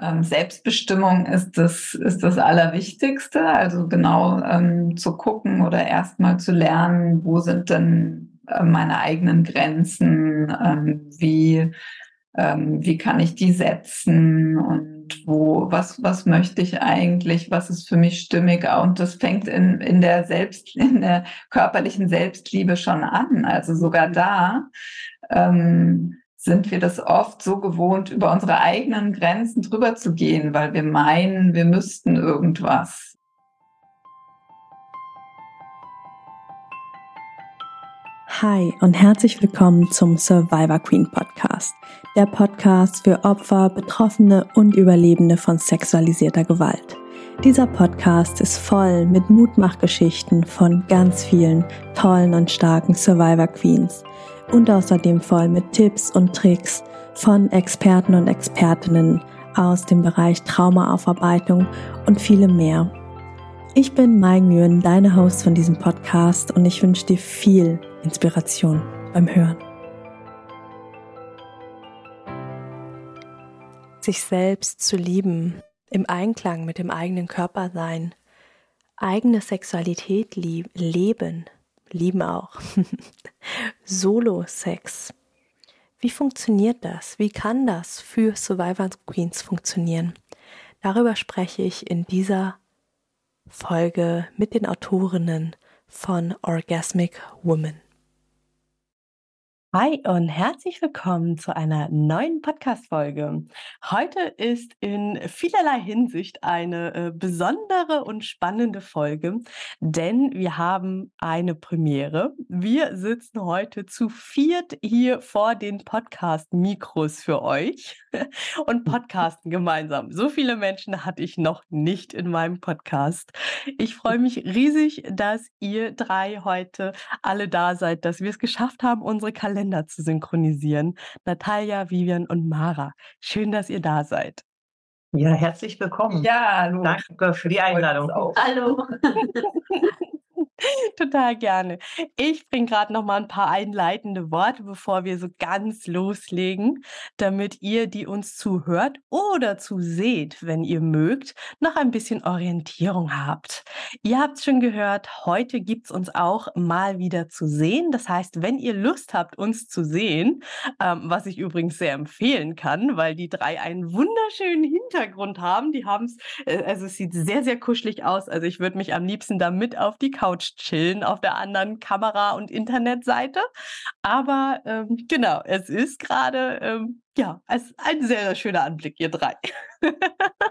ähm, Selbstbestimmung ist das, ist das Allerwichtigste. Also genau ähm, zu gucken oder erstmal zu lernen, wo sind denn äh, meine eigenen Grenzen, ähm, wie, ähm, wie kann ich die setzen und wo, was, was möchte ich eigentlich, was ist für mich stimmig? Und das fängt in, in der Selbst, in der körperlichen Selbstliebe schon an. Also sogar da, ähm, sind wir das oft so gewohnt, über unsere eigenen Grenzen drüber zu gehen, weil wir meinen, wir müssten irgendwas. Hi und herzlich willkommen zum Survivor Queen Podcast, der Podcast für Opfer, Betroffene und Überlebende von sexualisierter Gewalt. Dieser Podcast ist voll mit Mutmachgeschichten von ganz vielen tollen und starken Survivor Queens und außerdem voll mit Tipps und Tricks von Experten und Expertinnen aus dem Bereich Traumaaufarbeitung und vielem mehr. Ich bin Mai Nguyen, deine Host von diesem Podcast und ich wünsche dir viel Inspiration beim Hören. Sich selbst zu lieben, im Einklang mit dem eigenen Körper sein, eigene Sexualität leben, lieben auch. Solo-Sex. Wie funktioniert das? Wie kann das für Survivor Queens funktionieren? Darüber spreche ich in dieser Folge mit den Autorinnen von Orgasmic Woman. Hi und herzlich willkommen zu einer neuen Podcast-Folge. Heute ist in vielerlei Hinsicht eine äh, besondere und spannende Folge, denn wir haben eine Premiere. Wir sitzen heute zu viert hier vor den Podcast-Mikros für euch und podcasten gemeinsam. So viele Menschen hatte ich noch nicht in meinem Podcast. Ich freue mich riesig, dass ihr drei heute alle da seid, dass wir es geschafft haben, unsere Kalender Kalender zu synchronisieren. Natalia, Vivian und Mara. Schön, dass ihr da seid. Ja, herzlich willkommen. Ja, hallo. Danke für die Einladung. Hallo. Total gerne. Ich bringe gerade noch mal ein paar einleitende Worte, bevor wir so ganz loslegen, damit ihr, die uns zuhört oder zuseht, wenn ihr mögt, noch ein bisschen Orientierung habt. Ihr habt schon gehört, heute gibt es uns auch mal wieder zu sehen. Das heißt, wenn ihr Lust habt, uns zu sehen, ähm, was ich übrigens sehr empfehlen kann, weil die drei einen wunderschönen Hintergrund haben. Die haben es, äh, also es sieht sehr, sehr kuschelig aus. Also ich würde mich am liebsten da mit auf die Couch chillen auf der anderen Kamera- und Internetseite. Aber ähm, genau, es ist gerade ähm, ja, es ein sehr, sehr schöner Anblick, ihr drei.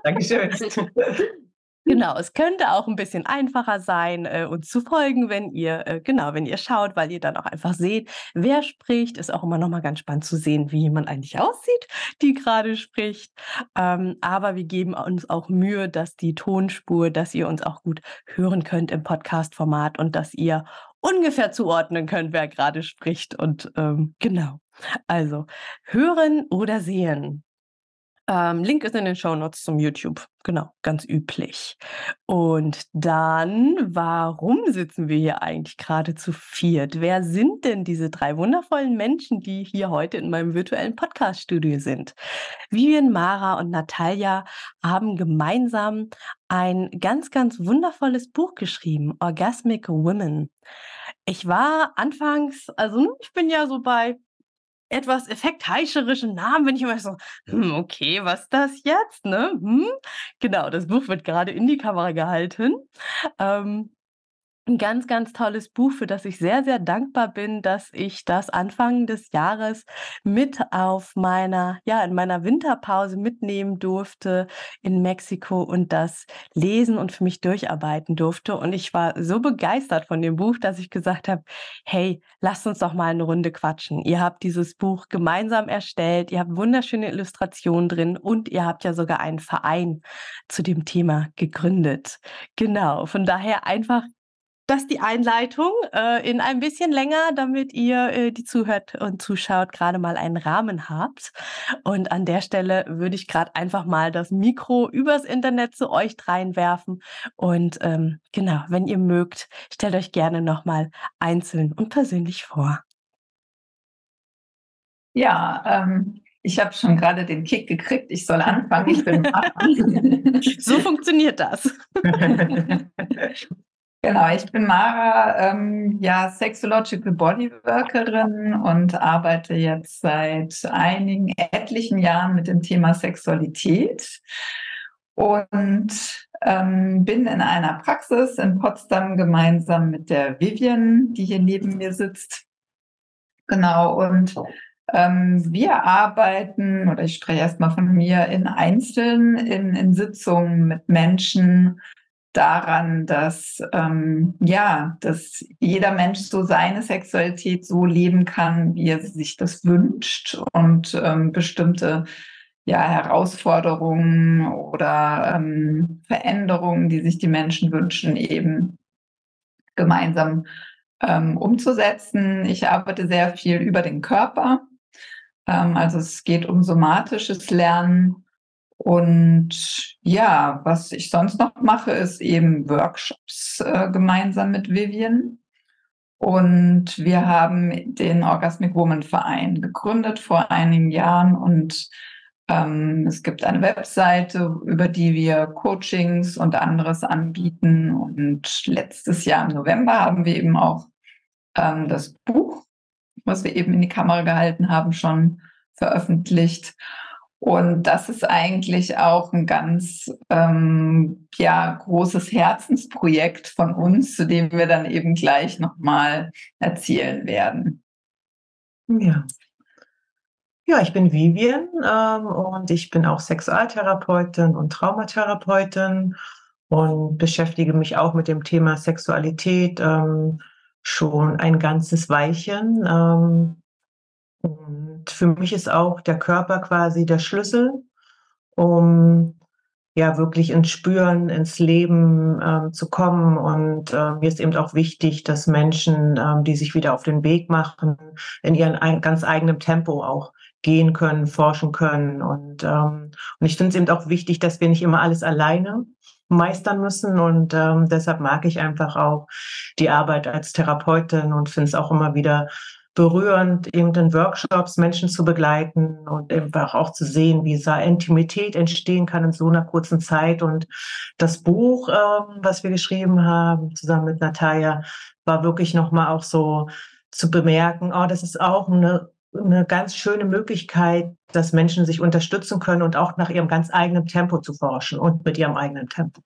Dankeschön. Genau, es könnte auch ein bisschen einfacher sein, äh, uns zu folgen, wenn ihr, äh, genau, wenn ihr schaut, weil ihr dann auch einfach seht, wer spricht. Ist auch immer noch mal ganz spannend zu sehen, wie jemand eigentlich aussieht, die gerade spricht. Ähm, aber wir geben uns auch Mühe, dass die Tonspur, dass ihr uns auch gut hören könnt im Podcast-Format und dass ihr ungefähr zuordnen könnt, wer gerade spricht. Und ähm, genau, also hören oder sehen. Ähm, Link ist in den Show Notes zum YouTube. Genau, ganz üblich. Und dann, warum sitzen wir hier eigentlich gerade zu viert? Wer sind denn diese drei wundervollen Menschen, die hier heute in meinem virtuellen Podcast-Studio sind? Vivian, Mara und Natalia haben gemeinsam ein ganz, ganz wundervolles Buch geschrieben, Orgasmic Women. Ich war anfangs, also ich bin ja so bei etwas effektheicherischen Namen bin ich immer so, hm, okay, was das jetzt? Ne? Hm? Genau, das Buch wird gerade in die Kamera gehalten. Ähm, ein ganz, ganz tolles Buch, für das ich sehr, sehr dankbar bin, dass ich das Anfang des Jahres mit auf meiner, ja, in meiner Winterpause mitnehmen durfte in Mexiko und das lesen und für mich durcharbeiten durfte. Und ich war so begeistert von dem Buch, dass ich gesagt habe, hey, lasst uns doch mal eine Runde quatschen. Ihr habt dieses Buch gemeinsam erstellt, ihr habt wunderschöne Illustrationen drin und ihr habt ja sogar einen Verein zu dem Thema gegründet. Genau, von daher einfach das die Einleitung äh, in ein bisschen länger, damit ihr, äh, die zuhört und zuschaut, gerade mal einen Rahmen habt. Und an der Stelle würde ich gerade einfach mal das Mikro übers Internet zu euch reinwerfen. Und ähm, genau, wenn ihr mögt, stellt euch gerne nochmal einzeln und persönlich vor. Ja, ähm, ich habe schon gerade den Kick gekriegt, ich soll anfangen, ich bin So funktioniert das. Genau, ich bin Mara, ähm, ja, Sexological Bodyworkerin und arbeite jetzt seit einigen, etlichen Jahren mit dem Thema Sexualität und ähm, bin in einer Praxis in Potsdam gemeinsam mit der Vivian, die hier neben mir sitzt. Genau, und ähm, wir arbeiten, oder ich spreche erstmal von mir, in Einzelnen, in, in Sitzungen mit Menschen, daran, dass ähm, ja, dass jeder Mensch so seine Sexualität so leben kann, wie er sich das wünscht und ähm, bestimmte ja, Herausforderungen oder ähm, Veränderungen, die sich die Menschen wünschen, eben gemeinsam ähm, umzusetzen. Ich arbeite sehr viel über den Körper. Ähm, also es geht um somatisches Lernen und ja, was ich sonst noch mache, ist eben Workshops äh, gemeinsam mit Vivian. Und wir haben den Orgasmic Woman Verein gegründet vor einigen Jahren und ähm, es gibt eine Webseite, über die wir Coachings und anderes anbieten. Und letztes Jahr im November haben wir eben auch ähm, das Buch, was wir eben in die Kamera gehalten haben, schon veröffentlicht. Und das ist eigentlich auch ein ganz ähm, ja, großes Herzensprojekt von uns, zu dem wir dann eben gleich nochmal erzählen werden. Ja. Ja, ich bin Vivian ähm, und ich bin auch Sexualtherapeutin und Traumatherapeutin und beschäftige mich auch mit dem Thema Sexualität ähm, schon ein ganzes Weilchen. Ähm, und für mich ist auch der Körper quasi der Schlüssel, um ja wirklich ins Spüren, ins Leben ähm, zu kommen. Und äh, mir ist eben auch wichtig, dass Menschen, ähm, die sich wieder auf den Weg machen, in ihrem ganz eigenen Tempo auch gehen können, forschen können. Und, ähm, und ich finde es eben auch wichtig, dass wir nicht immer alles alleine meistern müssen. Und ähm, deshalb mag ich einfach auch die Arbeit als Therapeutin und finde es auch immer wieder berührend, eben in Workshops Menschen zu begleiten und einfach auch zu sehen, wie da Intimität entstehen kann in so einer kurzen Zeit. Und das Buch, ähm, was wir geschrieben haben, zusammen mit Natalia, war wirklich nochmal auch so zu bemerken, oh, das ist auch eine, eine ganz schöne Möglichkeit, dass Menschen sich unterstützen können und auch nach ihrem ganz eigenen Tempo zu forschen und mit ihrem eigenen Tempo.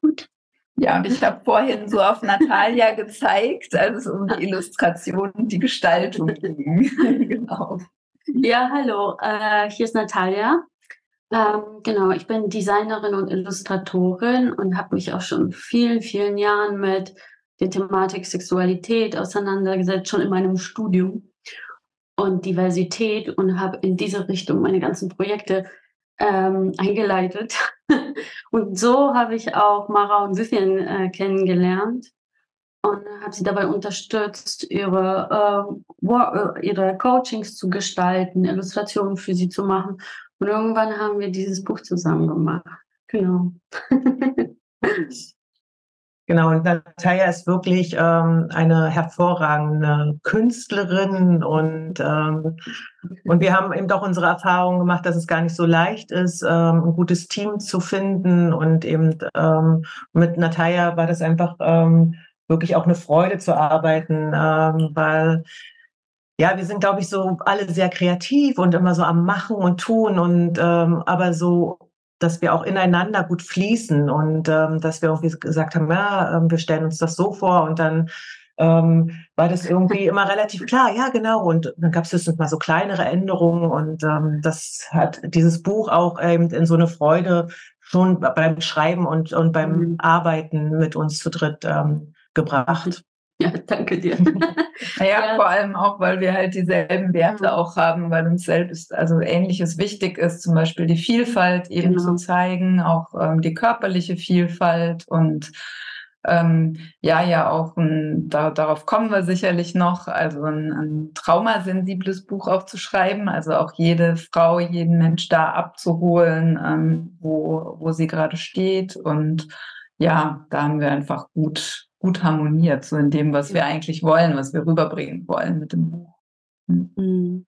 Gut. Ja, und ich habe vorhin so auf Natalia gezeigt, als es um die Illustration und die Gestaltung ging. genau. Ja, hallo, äh, hier ist Natalia. Ähm, genau, ich bin Designerin und Illustratorin und habe mich auch schon vielen, vielen Jahren mit der Thematik Sexualität auseinandergesetzt, schon in meinem Studium und Diversität und habe in diese Richtung meine ganzen Projekte ähm, eingeleitet. und so habe ich auch Mara und Vivian äh, kennengelernt und habe sie dabei unterstützt, ihre, äh, äh, ihre Coachings zu gestalten, Illustrationen für sie zu machen. Und irgendwann haben wir dieses Buch zusammen gemacht. Genau. Genau, und Natalia ist wirklich ähm, eine hervorragende Künstlerin und, ähm, und wir haben eben auch unsere Erfahrung gemacht, dass es gar nicht so leicht ist, ähm, ein gutes Team zu finden und eben ähm, mit Natalia war das einfach ähm, wirklich auch eine Freude zu arbeiten, ähm, weil ja, wir sind, glaube ich, so alle sehr kreativ und immer so am Machen und Tun und ähm, aber so dass wir auch ineinander gut fließen und ähm, dass wir irgendwie gesagt haben, ja, ähm, wir stellen uns das so vor und dann ähm, war das irgendwie immer relativ klar, ja genau. Und dann gab es jetzt mal so kleinere Änderungen und ähm, das hat dieses Buch auch eben in so eine Freude schon beim Schreiben und, und beim mhm. Arbeiten mit uns zu dritt ähm, gebracht. Ja, danke dir. naja, ja. vor allem auch, weil wir halt dieselben Werte auch haben, weil uns selbst also Ähnliches wichtig ist, zum Beispiel die Vielfalt eben genau. zu zeigen, auch ähm, die körperliche Vielfalt und ähm, ja, ja, auch ein, da, darauf kommen wir sicherlich noch, also ein, ein traumasensibles Buch auch zu schreiben, also auch jede Frau, jeden Mensch da abzuholen, ähm, wo, wo sie gerade steht. Und ja, da haben wir einfach gut gut harmoniert, so in dem, was wir eigentlich wollen, was wir rüberbringen wollen mit dem Buch. Hm.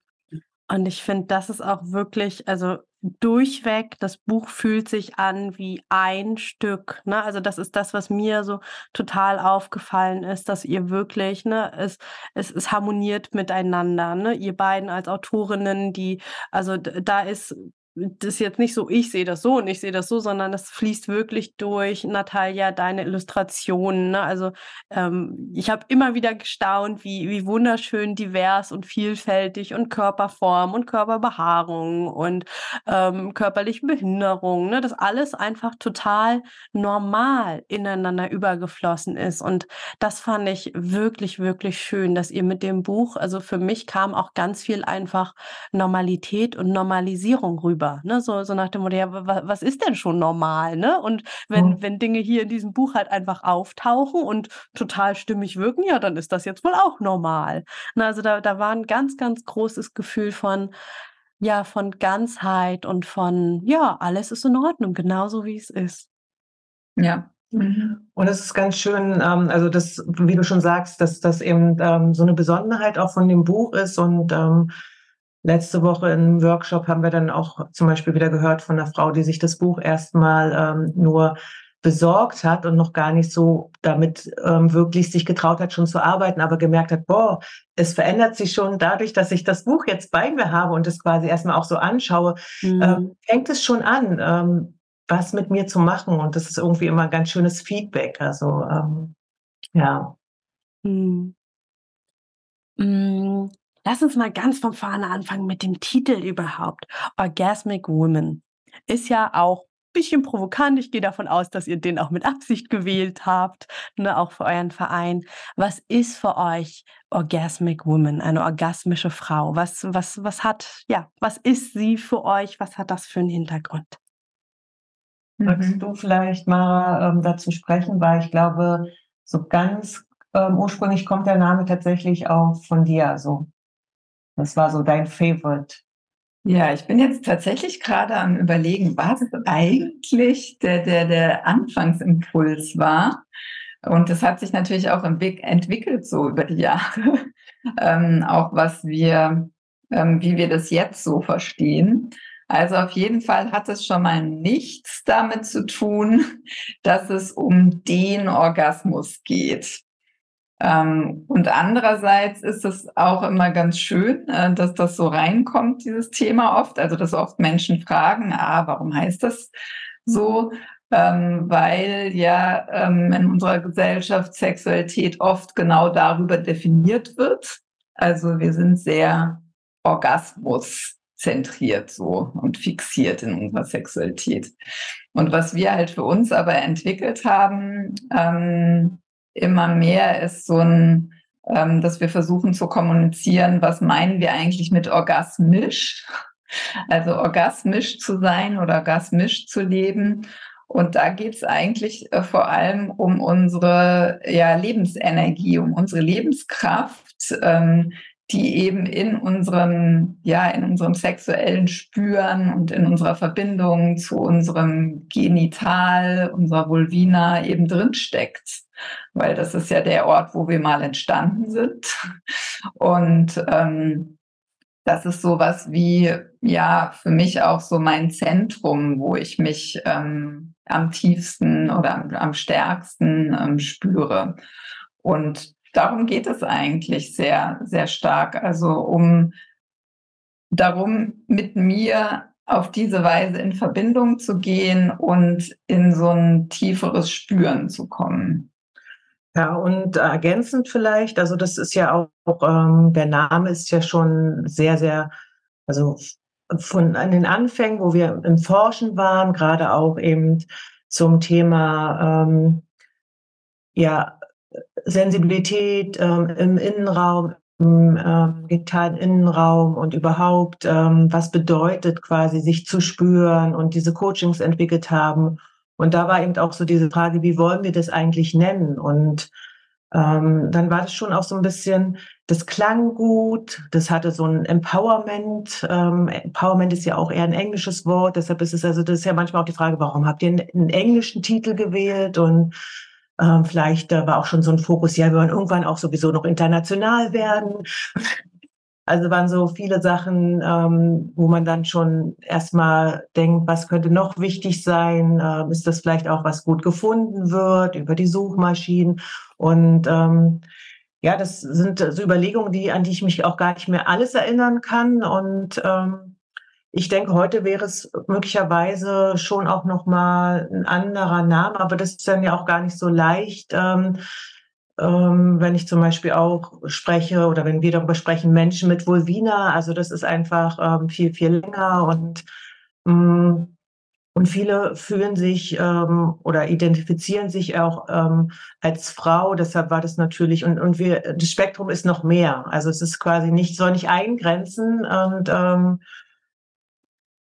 Und ich finde, das ist auch wirklich, also durchweg, das Buch fühlt sich an wie ein Stück. Ne? Also das ist das, was mir so total aufgefallen ist, dass ihr wirklich, ne, es, es, es harmoniert miteinander. Ne? Ihr beiden als Autorinnen, die, also da ist das ist jetzt nicht so, ich sehe das so und ich sehe das so, sondern das fließt wirklich durch, Natalia, deine Illustrationen. Ne? Also ähm, ich habe immer wieder gestaunt, wie, wie wunderschön divers und vielfältig und Körperform und Körperbehaarung und ähm, körperliche Behinderung, ne? das alles einfach total normal ineinander übergeflossen ist. Und das fand ich wirklich, wirklich schön, dass ihr mit dem Buch, also für mich kam auch ganz viel einfach Normalität und Normalisierung rüber drüber, ne? So, so nach dem Motto, ja, was ist denn schon normal, ne? Und wenn, mhm. wenn Dinge hier in diesem Buch halt einfach auftauchen und total stimmig wirken, ja, dann ist das jetzt wohl auch normal. Na, also da, da war ein ganz, ganz großes Gefühl von, ja, von Ganzheit und von, ja, alles ist in Ordnung, genauso wie es ist. Ja, mhm. und es ist ganz schön, ähm, also das, wie du schon sagst, dass das eben ähm, so eine Besonderheit auch von dem Buch ist und ähm, Letzte Woche im Workshop haben wir dann auch zum Beispiel wieder gehört von einer Frau, die sich das Buch erstmal ähm, nur besorgt hat und noch gar nicht so damit ähm, wirklich sich getraut hat, schon zu arbeiten, aber gemerkt hat, boah, es verändert sich schon dadurch, dass ich das Buch jetzt bei mir habe und es quasi erstmal auch so anschaue, mhm. ähm, fängt es schon an, ähm, was mit mir zu machen. Und das ist irgendwie immer ein ganz schönes Feedback. Also ähm, ja. Mhm. Lass uns mal ganz von vorne anfangen mit dem Titel überhaupt. Orgasmic Woman. Ist ja auch ein bisschen provokant. Ich gehe davon aus, dass ihr den auch mit Absicht gewählt habt, ne, auch für euren Verein. Was ist für euch Orgasmic Woman, eine orgasmische Frau? Was, was, was hat, ja, was ist sie für euch? Was hat das für einen Hintergrund? Magst mhm. du vielleicht mal ähm, dazu sprechen, weil ich glaube, so ganz ähm, ursprünglich kommt der Name tatsächlich auch von dir. Also was war so dein Favorite? Ja, ich bin jetzt tatsächlich gerade am Überlegen, was eigentlich der, der, der Anfangsimpuls war. Und das hat sich natürlich auch entwickelt so über die Jahre. ähm, auch was wir, ähm, wie wir das jetzt so verstehen. Also auf jeden Fall hat es schon mal nichts damit zu tun, dass es um den Orgasmus geht. Ähm, und andererseits ist es auch immer ganz schön, äh, dass das so reinkommt, dieses Thema oft. Also, dass oft Menschen fragen, ah, warum heißt das so? Ähm, weil ja ähm, in unserer Gesellschaft Sexualität oft genau darüber definiert wird. Also wir sind sehr orgasmuszentriert so und fixiert in unserer Sexualität. Und was wir halt für uns aber entwickelt haben, ähm, immer mehr ist so ein, ähm, dass wir versuchen zu kommunizieren, was meinen wir eigentlich mit orgasmisch? Also orgasmisch zu sein oder orgasmisch zu leben. Und da geht es eigentlich äh, vor allem um unsere ja, Lebensenergie, um unsere Lebenskraft, ähm, die eben in unserem, ja, in unserem sexuellen Spüren und in unserer Verbindung zu unserem Genital, unserer Vulvina eben drinsteckt. Weil das ist ja der Ort, wo wir mal entstanden sind. Und ähm, das ist sowas wie, ja, für mich auch so mein Zentrum, wo ich mich ähm, am tiefsten oder am, am stärksten ähm, spüre. Und darum geht es eigentlich sehr, sehr stark. Also um darum, mit mir auf diese Weise in Verbindung zu gehen und in so ein tieferes Spüren zu kommen. Ja, und ergänzend vielleicht, also das ist ja auch, ähm, der Name ist ja schon sehr, sehr, also von an den Anfängen, wo wir im Forschen waren, gerade auch eben zum Thema ähm, ja, Sensibilität ähm, im Innenraum, im ähm, digitalen Innenraum und überhaupt, ähm, was bedeutet quasi, sich zu spüren und diese Coachings entwickelt haben. Und da war eben auch so diese Frage, wie wollen wir das eigentlich nennen? Und ähm, dann war das schon auch so ein bisschen, das klang gut, das hatte so ein Empowerment. Ähm, Empowerment ist ja auch eher ein englisches Wort, deshalb ist es also, das ist ja manchmal auch die Frage, warum habt ihr einen, einen englischen Titel gewählt? Und ähm, vielleicht äh, war auch schon so ein Fokus, ja, wir wollen irgendwann auch sowieso noch international werden. Also waren so viele Sachen, ähm, wo man dann schon erstmal denkt, was könnte noch wichtig sein? Ähm, ist das vielleicht auch, was gut gefunden wird über die Suchmaschinen? Und ähm, ja, das sind so Überlegungen, die, an die ich mich auch gar nicht mehr alles erinnern kann. Und ähm, ich denke, heute wäre es möglicherweise schon auch nochmal ein anderer Name, aber das ist dann ja auch gar nicht so leicht. Ähm, ähm, wenn ich zum Beispiel auch spreche oder wenn wir darüber sprechen, Menschen mit Vulvina, also das ist einfach ähm, viel, viel länger und ähm, und viele fühlen sich ähm, oder identifizieren sich auch ähm, als Frau. Deshalb war das natürlich und und wir das Spektrum ist noch mehr. Also es ist quasi nicht soll nicht eingrenzen und ähm,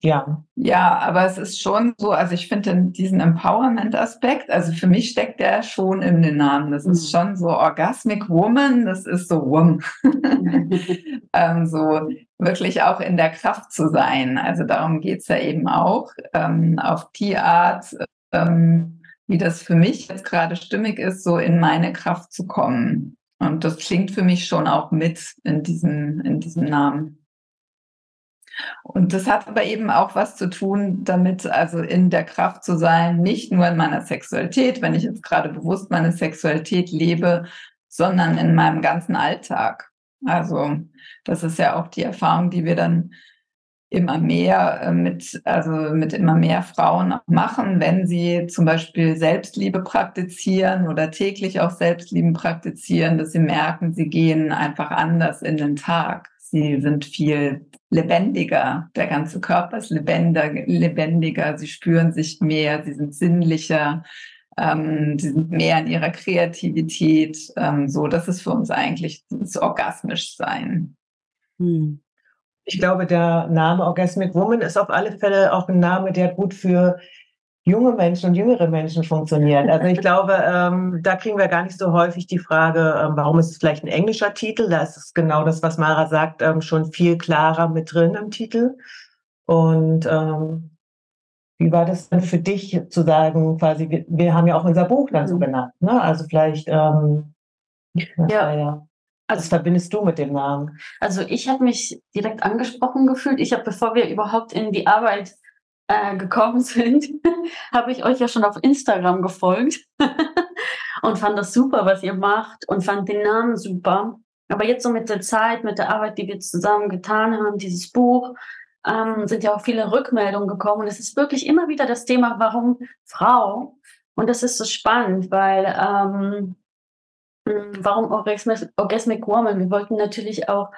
ja. Ja, aber es ist schon so, also ich finde diesen Empowerment-Aspekt, also für mich steckt der schon in den Namen. Das mhm. ist schon so Orgasmic Woman, das ist so Woman. ähm, so wirklich auch in der Kraft zu sein. Also darum geht's ja eben auch, ähm, auf die Art, ähm, wie das für mich jetzt gerade stimmig ist, so in meine Kraft zu kommen. Und das klingt für mich schon auch mit in diesem, in diesem Namen. Und das hat aber eben auch was zu tun, damit also in der Kraft zu sein, nicht nur in meiner Sexualität, wenn ich jetzt gerade bewusst meine Sexualität lebe, sondern in meinem ganzen Alltag. Also das ist ja auch die Erfahrung, die wir dann immer mehr äh, mit, also mit immer mehr Frauen auch machen, wenn sie zum Beispiel Selbstliebe praktizieren oder täglich auch Selbstliebe praktizieren, dass sie merken, sie gehen einfach anders in den Tag. Sie sind viel lebendiger. Der ganze Körper ist lebendiger. Sie spüren sich mehr. Sie sind sinnlicher. Ähm, sie sind mehr in ihrer Kreativität. Ähm, so, das ist für uns eigentlich das orgasmisch sein. Hm. Ich glaube, der Name Orgasmic Woman ist auf alle Fälle auch ein Name, der gut für junge Menschen und jüngere Menschen funktionieren. Also ich glaube, ähm, da kriegen wir gar nicht so häufig die Frage, ähm, warum ist es vielleicht ein englischer Titel? Da ist es genau das, was Mara sagt, ähm, schon viel klarer mit drin im Titel. Und ähm, wie war das denn für dich zu sagen, quasi, wir, wir haben ja auch unser Buch dann so mhm. genannt, ne? Also vielleicht, ähm, ja. ja. Also, was verbindest du mit dem Namen? Also ich habe mich direkt angesprochen gefühlt. Ich habe, bevor wir überhaupt in die Arbeit äh, gekommen sind, habe ich euch ja schon auf Instagram gefolgt und fand das super, was ihr macht und fand den Namen super. Aber jetzt so mit der Zeit, mit der Arbeit, die wir zusammen getan haben, dieses Buch, ähm, sind ja auch viele Rückmeldungen gekommen. Und es ist wirklich immer wieder das Thema, warum Frau? Und das ist so spannend, weil ähm, hm, warum Orgasmic, Orgasmic Woman? Wir wollten natürlich auch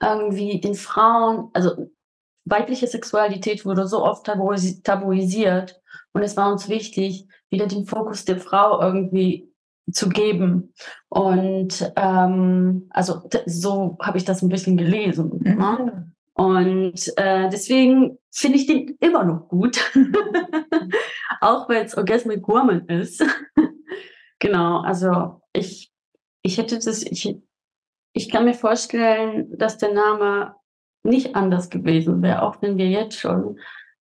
irgendwie den Frauen, also weibliche Sexualität wurde so oft tabuisiert und es war uns wichtig, wieder den Fokus der Frau irgendwie zu geben. Und ähm, also so habe ich das ein bisschen gelesen. Ne? Mhm. Und äh, deswegen finde ich den immer noch gut, auch wenn es Orgasmic Woman ist. genau, also ich, ich hätte das, ich, ich kann mir vorstellen, dass der Name nicht anders gewesen wäre, auch wenn wir jetzt schon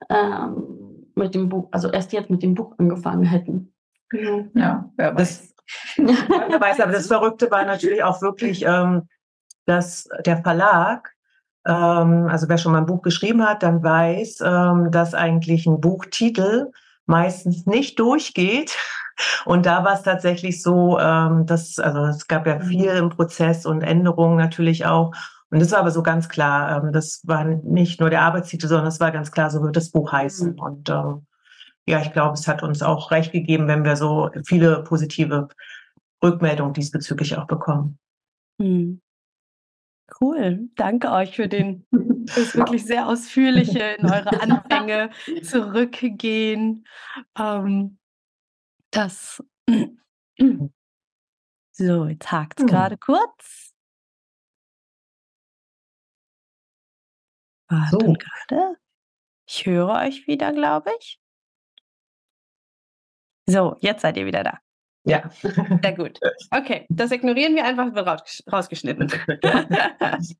ähm, mit dem Buch, also erst jetzt mit dem Buch angefangen hätten. Ja, wer weiß. wer weiß, aber das Verrückte war natürlich auch wirklich, ähm, dass der Verlag, ähm, also wer schon mal ein Buch geschrieben hat, dann weiß, ähm, dass eigentlich ein Buchtitel meistens nicht durchgeht. Und da war es tatsächlich so, ähm, dass, also es gab ja mhm. viel im Prozess und Änderungen natürlich auch. Und das war aber so ganz klar, ähm, das war nicht nur der Arbeitstitel, sondern es war ganz klar, so wird das Buch heißen. Mhm. Und ähm, ja, ich glaube, es hat uns auch recht gegeben, wenn wir so viele positive Rückmeldungen diesbezüglich auch bekommen. Mhm. Cool, danke euch für den das wirklich sehr ausführliche in eure Anfänge zurückgehen. Ähm, das so, jetzt hakt es hm. gerade kurz. Warte so. gerade. Ich höre euch wieder, glaube ich. So, jetzt seid ihr wieder da. Ja. Sehr gut. Okay, das ignorieren wir einfach, wird rausgeschnitten.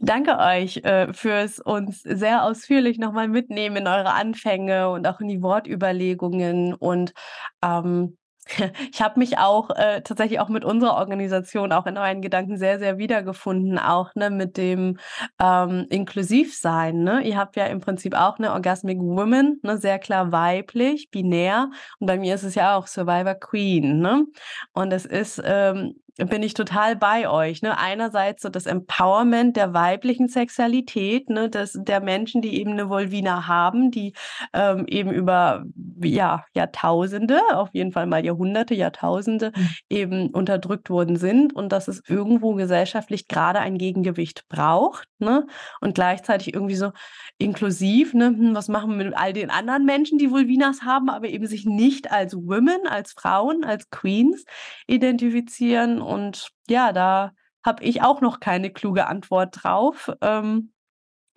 Danke euch äh, fürs uns sehr ausführlich nochmal mitnehmen in eure Anfänge und auch in die Wortüberlegungen und ähm, Ich habe mich auch äh, tatsächlich auch mit unserer Organisation auch in euren Gedanken sehr, sehr wiedergefunden, auch ne, mit dem ähm, Inklusivsein. Ne? Ihr habt ja im Prinzip auch eine Orgasmic Woman, ne, sehr klar weiblich, binär. Und bei mir ist es ja auch Survivor Queen. Ne? Und es ist ähm, bin ich total bei euch. Ne? Einerseits so das Empowerment der weiblichen Sexualität, ne? das, der Menschen, die eben eine Volvina haben, die ähm, eben über ja, Jahrtausende, auf jeden Fall mal Jahrhunderte, Jahrtausende mhm. eben unterdrückt worden sind und dass es irgendwo gesellschaftlich gerade ein Gegengewicht braucht ne? und gleichzeitig irgendwie so inklusiv, ne? Hm, was machen wir mit all den anderen Menschen, die Vulvinas haben, aber eben sich nicht als Women, als Frauen, als Queens identifizieren und ja, da habe ich auch noch keine kluge Antwort drauf. Ähm,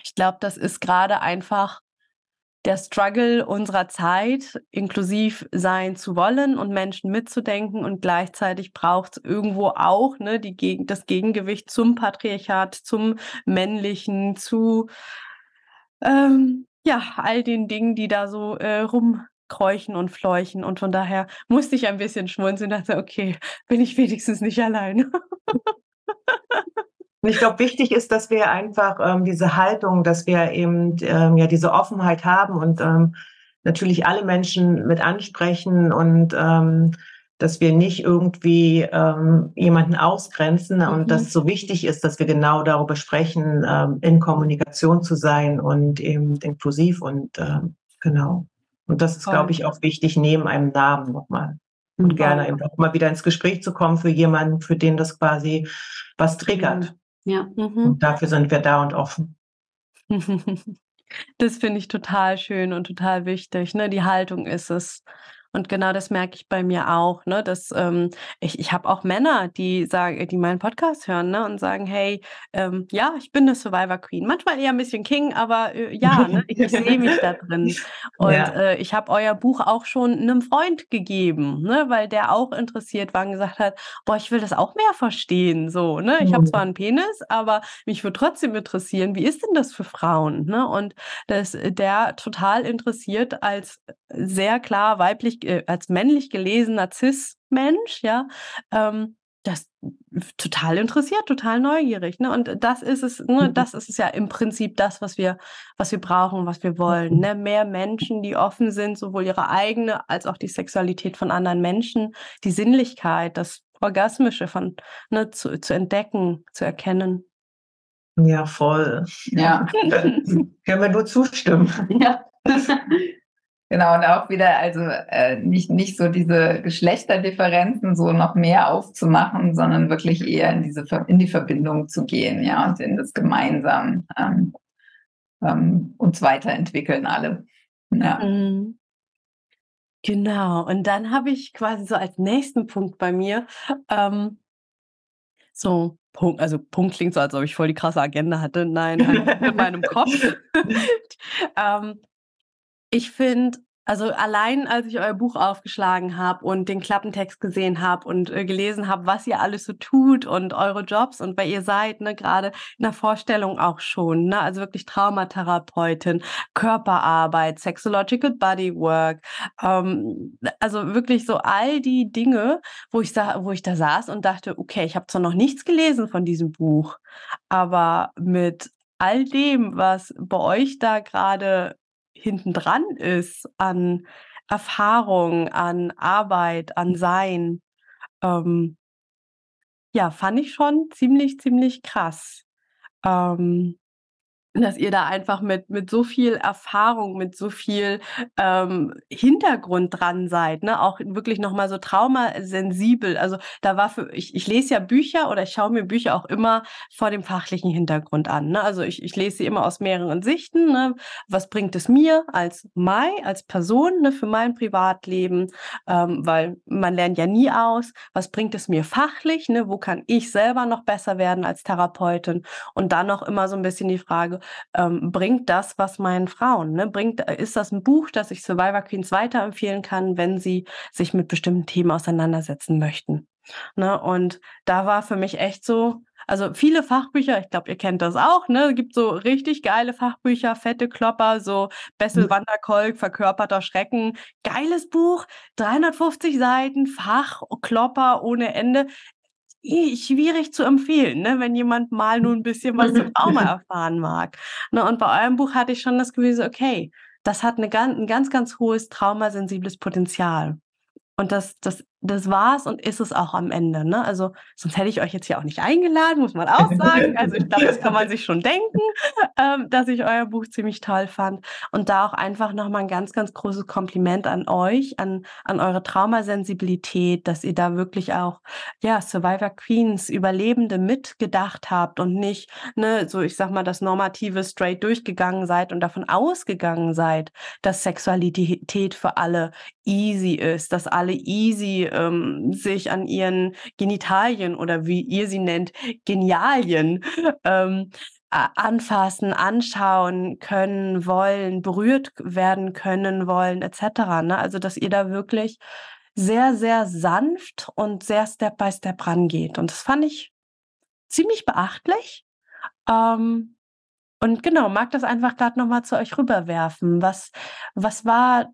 ich glaube, das ist gerade einfach der Struggle unserer Zeit, inklusiv sein zu wollen und Menschen mitzudenken und gleichzeitig braucht es irgendwo auch ne, die, das Gegengewicht zum Patriarchat, zum Männlichen, zu ähm, ja, all den Dingen, die da so äh, rumkräuchen und fleuchen. Und von daher musste ich ein bisschen schmunzeln und dachte, okay, bin ich wenigstens nicht alleine. Und ich glaube, wichtig ist, dass wir einfach ähm, diese Haltung, dass wir eben ähm, ja diese Offenheit haben und ähm, natürlich alle Menschen mit ansprechen und ähm, dass wir nicht irgendwie ähm, jemanden ausgrenzen mhm. und dass es so wichtig ist, dass wir genau darüber sprechen, ähm, in Kommunikation zu sein und eben inklusiv und genau. Und das ist, glaube ich, auch wichtig neben einem Namen nochmal. Und mhm. gerne eben auch mal wieder ins Gespräch zu kommen für jemanden, für den das quasi was triggert. Ja. Mhm. Und dafür sind wir da und offen. Das finde ich total schön und total wichtig. Ne? Die Haltung ist es. Und genau das merke ich bei mir auch, ne? Dass ähm, ich, ich habe auch Männer, die sagen, die meinen Podcast hören, ne? Und sagen, hey, ähm, ja, ich bin eine Survivor Queen. Manchmal eher ein bisschen King, aber äh, ja, ne? ich, ich sehe mich da drin. Und ja. äh, ich habe euer Buch auch schon einem Freund gegeben, ne? Weil der auch interessiert war und gesagt hat, boah, ich will das auch mehr verstehen. So, ne? Ich habe zwar einen Penis, aber mich würde trotzdem interessieren, wie ist denn das für Frauen? Ne? Und dass der total interessiert als sehr klar weiblich äh, als männlich gelesener Cis-Mensch, ja, ähm, das total interessiert, total neugierig. Ne? Und das ist es, ne, mhm. das ist es ja im Prinzip das, was wir, was wir brauchen, was wir wollen. Ne? Mehr Menschen, die offen sind, sowohl ihre eigene als auch die Sexualität von anderen Menschen, die Sinnlichkeit, das Orgasmische von ne, zu, zu entdecken, zu erkennen. Ja, voll. Ja. Können wir nur zustimmen. Ja. Genau, und auch wieder, also äh, nicht, nicht so diese Geschlechterdifferenzen so noch mehr aufzumachen, sondern wirklich eher in diese in die Verbindung zu gehen, ja, und in das gemeinsam ähm, ähm, uns weiterentwickeln alle. Ja. Mhm. Genau, und dann habe ich quasi so als nächsten Punkt bei mir ähm, so Punkt, also Punkt klingt so, als ob ich voll die krasse Agenda hatte. Nein, in meinem Kopf. ähm, ich finde, also allein als ich euer Buch aufgeschlagen habe und den Klappentext gesehen habe und äh, gelesen habe, was ihr alles so tut und eure Jobs und wer ihr seid, ne, gerade in der Vorstellung auch schon, ne, also wirklich Traumatherapeutin, Körperarbeit, Sexological Bodywork, ähm, also wirklich so all die Dinge, wo ich, wo ich da saß und dachte, okay, ich habe zwar noch nichts gelesen von diesem Buch, aber mit all dem, was bei euch da gerade hinten dran ist an Erfahrung, an Arbeit, an Sein, ähm, ja, fand ich schon ziemlich, ziemlich krass. Ähm, dass ihr da einfach mit, mit so viel Erfahrung, mit so viel ähm, Hintergrund dran seid, ne? Auch wirklich nochmal so traumasensibel. Also da war für, ich, ich lese ja Bücher oder ich schaue mir Bücher auch immer vor dem fachlichen Hintergrund an. Ne? Also ich, ich lese sie immer aus mehreren Sichten. Ne? Was bringt es mir als Mai, als Person, ne, für mein Privatleben? Ähm, weil man lernt ja nie aus. Was bringt es mir fachlich? Ne? Wo kann ich selber noch besser werden als Therapeutin? Und dann noch immer so ein bisschen die Frage, ähm, bringt das was meinen Frauen? Ne? Bringt, äh, ist das ein Buch, das ich Survivor Queens weiterempfehlen kann, wenn sie sich mit bestimmten Themen auseinandersetzen möchten? Ne? Und da war für mich echt so, Also viele Fachbücher, ich glaube, ihr kennt das auch, ne? Es gibt so richtig geile Fachbücher, fette Klopper, so Bessel mhm. Wanderkolk, verkörperter Schrecken. Geiles Buch, 350 Seiten, Fach, Klopper ohne Ende schwierig zu empfehlen, ne, wenn jemand mal nur ein bisschen was zum Trauma erfahren mag. Ne, und bei eurem Buch hatte ich schon das Gefühl, so, okay, das hat eine, ein ganz, ganz hohes traumasensibles Potenzial. Und das, das das war's und ist es auch am Ende. Ne? Also sonst hätte ich euch jetzt hier auch nicht eingeladen, muss man auch sagen. Also ich glaube, das kann man sich schon denken, ähm, dass ich euer Buch ziemlich toll fand. Und da auch einfach nochmal ein ganz, ganz großes Kompliment an euch, an, an eure Traumasensibilität, dass ihr da wirklich auch, ja, Survivor Queens, Überlebende mitgedacht habt und nicht, ne, so ich sag mal, das Normative straight durchgegangen seid und davon ausgegangen seid, dass Sexualität für alle easy ist, dass alle easy ähm, sich an ihren Genitalien oder wie ihr sie nennt, Genialien ähm, anfassen, anschauen können wollen, berührt werden können wollen, etc. Ne? Also dass ihr da wirklich sehr, sehr sanft und sehr Step by Step rangeht. Und das fand ich ziemlich beachtlich. Ähm, und genau, mag das einfach gerade nochmal zu euch rüberwerfen. Was, was war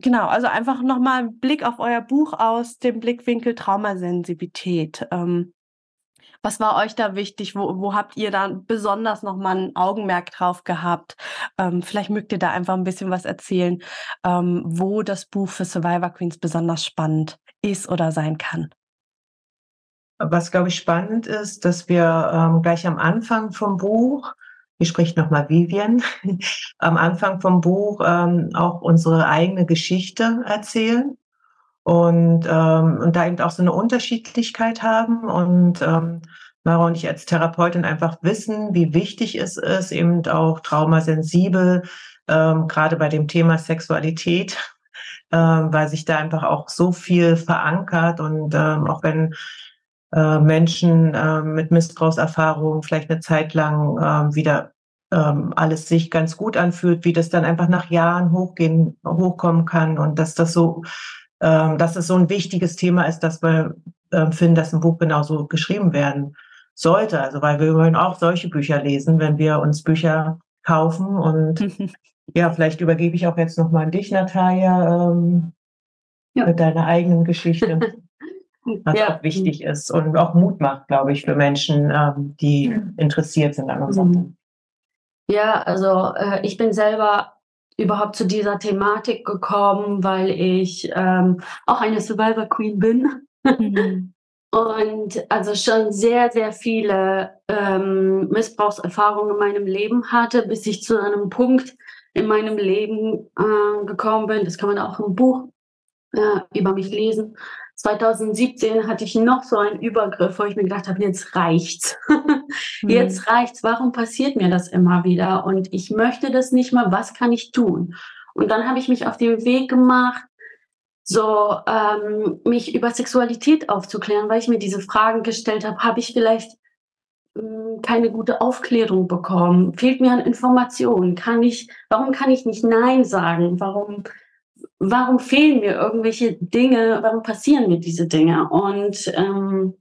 Genau, also einfach nochmal ein Blick auf euer Buch aus dem Blickwinkel Traumasensibilität. Ähm, was war euch da wichtig? Wo, wo habt ihr da besonders nochmal ein Augenmerk drauf gehabt? Ähm, vielleicht mögt ihr da einfach ein bisschen was erzählen, ähm, wo das Buch für Survivor Queens besonders spannend ist oder sein kann. Was, glaube ich, spannend ist, dass wir ähm, gleich am Anfang vom Buch hier spricht nochmal Vivian, am Anfang vom Buch ähm, auch unsere eigene Geschichte erzählen und, ähm, und da eben auch so eine Unterschiedlichkeit haben und ähm, Mara und ich als Therapeutin einfach wissen, wie wichtig es ist, eben auch traumasensibel, ähm, gerade bei dem Thema Sexualität, ähm, weil sich da einfach auch so viel verankert und ähm, auch wenn äh, Menschen äh, mit Missbrauchserfahrungen vielleicht eine Zeit lang äh, wieder ähm, alles sich ganz gut anfühlt, wie das dann einfach nach Jahren hochgehen, hochkommen kann und dass das so, ähm, dass es so ein wichtiges Thema ist, dass wir äh, finden, dass ein Buch genauso geschrieben werden sollte. Also weil wir wollen auch solche Bücher lesen, wenn wir uns Bücher kaufen und ja, vielleicht übergebe ich auch jetzt nochmal an dich, Natalia, ähm, ja. mit deiner eigenen Geschichte. was ja. auch wichtig ist und auch Mut macht, glaube ich, für Menschen, ähm, die mhm. interessiert sind an unserem mhm. Ja, also äh, ich bin selber überhaupt zu dieser Thematik gekommen, weil ich ähm, auch eine Survivor Queen bin. Mhm. Und also schon sehr, sehr viele ähm, Missbrauchserfahrungen in meinem Leben hatte, bis ich zu einem Punkt in meinem Leben äh, gekommen bin. Das kann man auch im Buch äh, über mich lesen. 2017 hatte ich noch so einen Übergriff, wo ich mir gedacht habe, jetzt reicht's. Mhm. jetzt reicht's. Warum passiert mir das immer wieder? Und ich möchte das nicht mehr. Was kann ich tun? Und dann habe ich mich auf den Weg gemacht, so ähm, mich über Sexualität aufzuklären, weil ich mir diese Fragen gestellt habe. Habe ich vielleicht ähm, keine gute Aufklärung bekommen? Fehlt mir an Informationen? Kann ich? Warum kann ich nicht Nein sagen? Warum warum fehlen mir irgendwelche Dinge, warum passieren mir diese Dinge? Und ähm,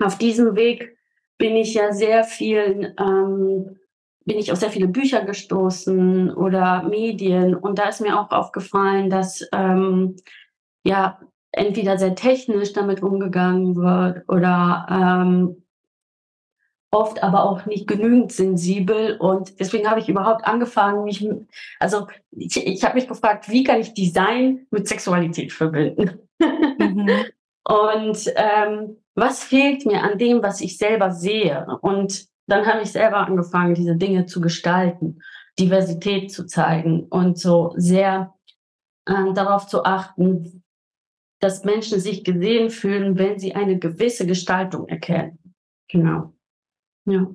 auf diesem Weg bin ich ja sehr viel, ähm, bin ich auf sehr viele Bücher gestoßen oder Medien. Und da ist mir auch aufgefallen, dass ähm, ja entweder sehr technisch damit umgegangen wird oder ähm, oft aber auch nicht genügend sensibel und deswegen habe ich überhaupt angefangen, mich, also ich, ich habe mich gefragt, wie kann ich Design mit Sexualität verbinden? Mhm. und ähm, was fehlt mir an dem, was ich selber sehe? Und dann habe ich selber angefangen, diese Dinge zu gestalten, Diversität zu zeigen und so sehr äh, darauf zu achten, dass Menschen sich gesehen fühlen, wenn sie eine gewisse Gestaltung erkennen. Genau. Ja.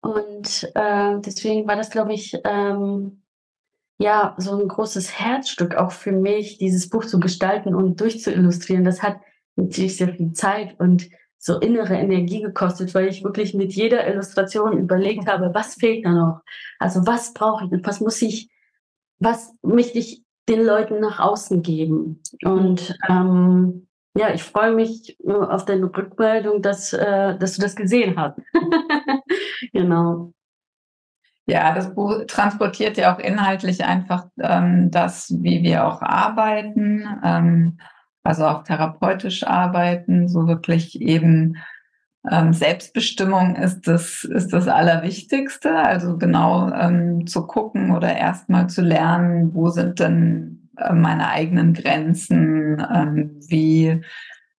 Und äh, deswegen war das, glaube ich, ähm, ja, so ein großes Herzstück auch für mich, dieses Buch zu gestalten und durchzuillustrieren. Das hat natürlich sehr viel Zeit und so innere Energie gekostet, weil ich wirklich mit jeder Illustration überlegt habe, was fehlt da noch? Also was brauche ich? Was muss ich, was möchte ich den Leuten nach außen geben? Und ähm, ja, ich freue mich auf deine Rückmeldung, dass, äh, dass du das gesehen hast. genau. Ja, das Buch transportiert ja auch inhaltlich einfach ähm, das, wie wir auch arbeiten, ähm, also auch therapeutisch arbeiten, so wirklich eben ähm, Selbstbestimmung ist das, ist das Allerwichtigste. Also genau ähm, zu gucken oder erstmal zu lernen, wo sind denn meine eigenen Grenzen, ähm, wie,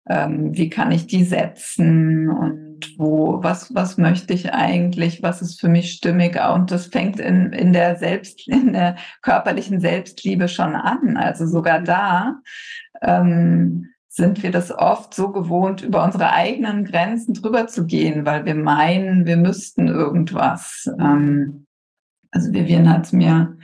ähm, wie kann ich die setzen und wo, was, was möchte ich eigentlich, was ist für mich stimmig und das fängt in, in der Selbst, in der körperlichen Selbstliebe schon an. Also sogar da ähm, sind wir das oft so gewohnt, über unsere eigenen Grenzen drüber zu gehen, weil wir meinen, wir müssten irgendwas. Ähm, also Vivian hat mir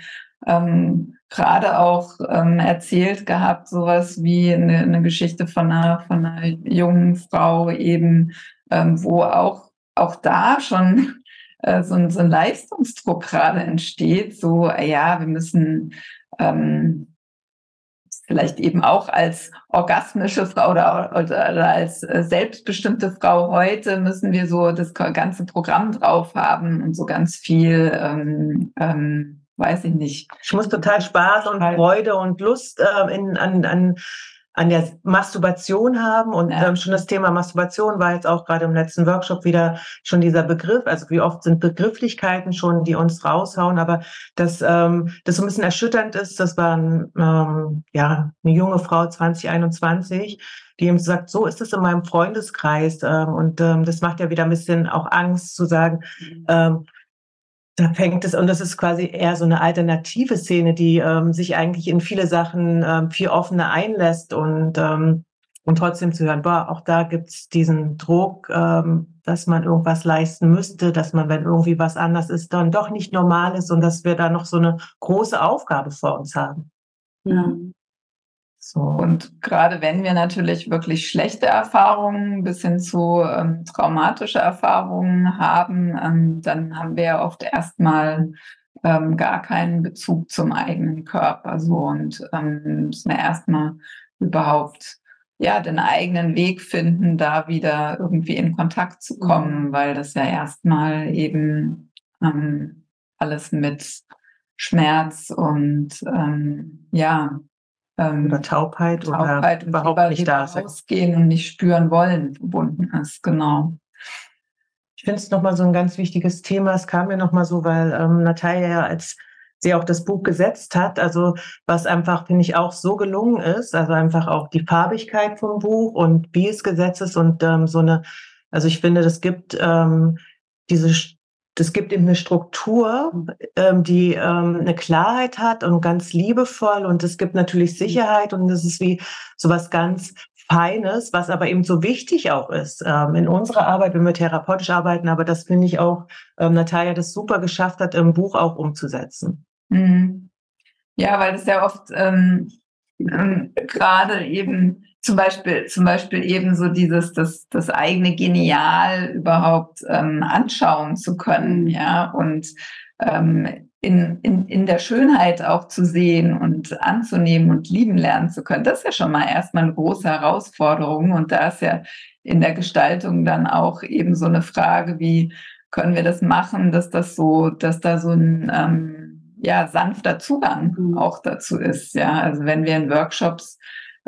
ähm, gerade auch ähm, erzählt gehabt, sowas wie eine, eine Geschichte von einer, von einer jungen Frau eben, ähm, wo auch, auch da schon äh, so, ein, so ein Leistungsdruck gerade entsteht, so, ja, wir müssen ähm, vielleicht eben auch als orgasmische Frau oder, oder, oder, als äh, selbstbestimmte Frau heute müssen wir so das ganze Programm drauf haben und so ganz viel, ähm, ähm, weiß ich nicht. Ich muss total Spaß und Freude und Lust äh, in, an, an an der Masturbation haben. Und ja. ähm, schon das Thema Masturbation war jetzt auch gerade im letzten Workshop wieder schon dieser Begriff. Also wie oft sind Begrifflichkeiten schon, die uns raushauen. Aber dass ähm, das so ein bisschen erschütternd ist, das war ähm, ja, eine junge Frau, 2021, die eben sagt, so ist es in meinem Freundeskreis. Ähm, und ähm, das macht ja wieder ein bisschen auch Angst zu sagen, mhm. ähm, da fängt es, und das ist quasi eher so eine alternative Szene, die ähm, sich eigentlich in viele Sachen ähm, viel offener einlässt und, ähm, und trotzdem zu hören, boah, auch da gibt's diesen Druck, ähm, dass man irgendwas leisten müsste, dass man, wenn irgendwie was anders ist, dann doch nicht normal ist und dass wir da noch so eine große Aufgabe vor uns haben. Ja. So. Und gerade wenn wir natürlich wirklich schlechte Erfahrungen bis hin zu ähm, traumatische Erfahrungen haben, ähm, dann haben wir ja oft erstmal ähm, gar keinen Bezug zum eigenen Körper. So und ähm, müssen wir erstmal überhaupt ja den eigenen Weg finden, da wieder irgendwie in Kontakt zu kommen, mhm. weil das ja erstmal eben ähm, alles mit Schmerz und ähm, ja ähm, oder Taubheit, Taubheit oder überhaupt nicht da sein. Rausgehen und nicht spüren wollen verbunden ist, genau. Ich finde es nochmal so ein ganz wichtiges Thema. Es kam mir nochmal so, weil ähm, Natalia ja als sie auch das Buch gesetzt hat, also was einfach, finde ich, auch so gelungen ist, also einfach auch die Farbigkeit vom Buch und wie es gesetzt ist und ähm, so eine, also ich finde, das gibt ähm, diese das gibt eben eine Struktur, ähm, die ähm, eine Klarheit hat und ganz liebevoll und es gibt natürlich mhm. Sicherheit und das ist wie so was ganz Feines, was aber eben so wichtig auch ist ähm, in unserer Arbeit, wenn wir therapeutisch arbeiten. Aber das finde ich auch, ähm, Natalia das super geschafft hat, im Buch auch umzusetzen. Mhm. Ja, weil das ja oft ähm, ähm, gerade eben zum Beispiel, zum Beispiel eben so dieses, das, das eigene Genial überhaupt ähm, anschauen zu können, ja, und ähm, in, in, in der Schönheit auch zu sehen und anzunehmen und lieben lernen zu können. Das ist ja schon mal erstmal eine große Herausforderung. Und da ist ja in der Gestaltung dann auch eben so eine Frage, wie können wir das machen, dass das so, dass da so ein ähm, ja, sanfter Zugang mhm. auch dazu ist. Ja, also wenn wir in Workshops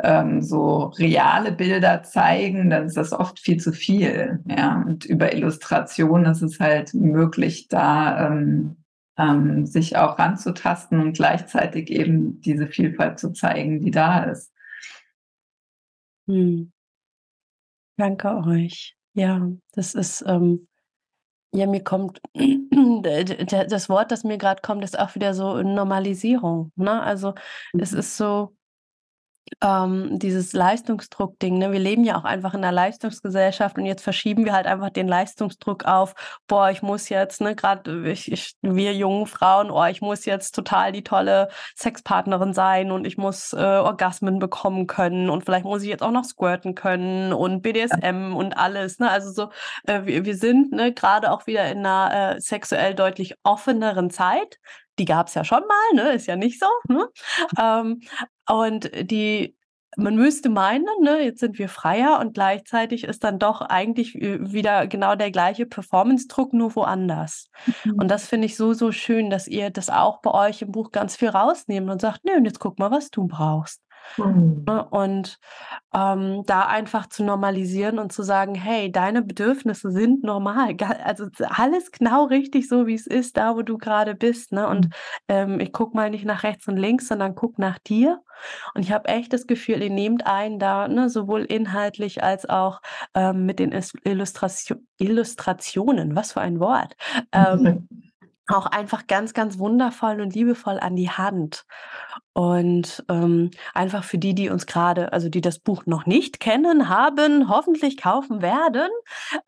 ähm, so reale Bilder zeigen, dann ist das oft viel zu viel. Ja, und über Illustration ist es halt möglich, da ähm, ähm, sich auch ranzutasten und gleichzeitig eben diese Vielfalt zu zeigen, die da ist. Hm. Danke euch. Ja, das ist, ähm, ja, mir kommt, das Wort, das mir gerade kommt, ist auch wieder so Normalisierung. Ne? Also mhm. es ist so, ähm, dieses Leistungsdruck-Ding. Ne? Wir leben ja auch einfach in einer Leistungsgesellschaft und jetzt verschieben wir halt einfach den Leistungsdruck auf, boah, ich muss jetzt, ne, gerade wir jungen Frauen, oh, ich muss jetzt total die tolle Sexpartnerin sein und ich muss äh, Orgasmen bekommen können und vielleicht muss ich jetzt auch noch squirten können und BDSM und alles. Ne? Also so, äh, wir, wir sind ne, gerade auch wieder in einer äh, sexuell deutlich offeneren Zeit die gab es ja schon mal, ne? Ist ja nicht so. Ne? Ähm, und die man müsste meinen, ne, jetzt sind wir freier und gleichzeitig ist dann doch eigentlich wieder genau der gleiche Performance-Druck, nur woanders. Mhm. Und das finde ich so, so schön, dass ihr das auch bei euch im Buch ganz viel rausnehmt und sagt, nö, und jetzt guck mal, was du brauchst. Mhm. Ne, und ähm, da einfach zu normalisieren und zu sagen, hey, deine Bedürfnisse sind normal. Also alles genau richtig so, wie es ist, da wo du gerade bist. Ne? Und mhm. ähm, ich gucke mal nicht nach rechts und links, sondern guck nach dir. Und ich habe echt das Gefühl, ihr nehmt einen da, ne, sowohl inhaltlich als auch ähm, mit den Illustration, Illustrationen, was für ein Wort, ähm, auch einfach ganz, ganz wundervoll und liebevoll an die Hand. Und ähm, einfach für die, die uns gerade, also die das Buch noch nicht kennen, haben, hoffentlich kaufen werden.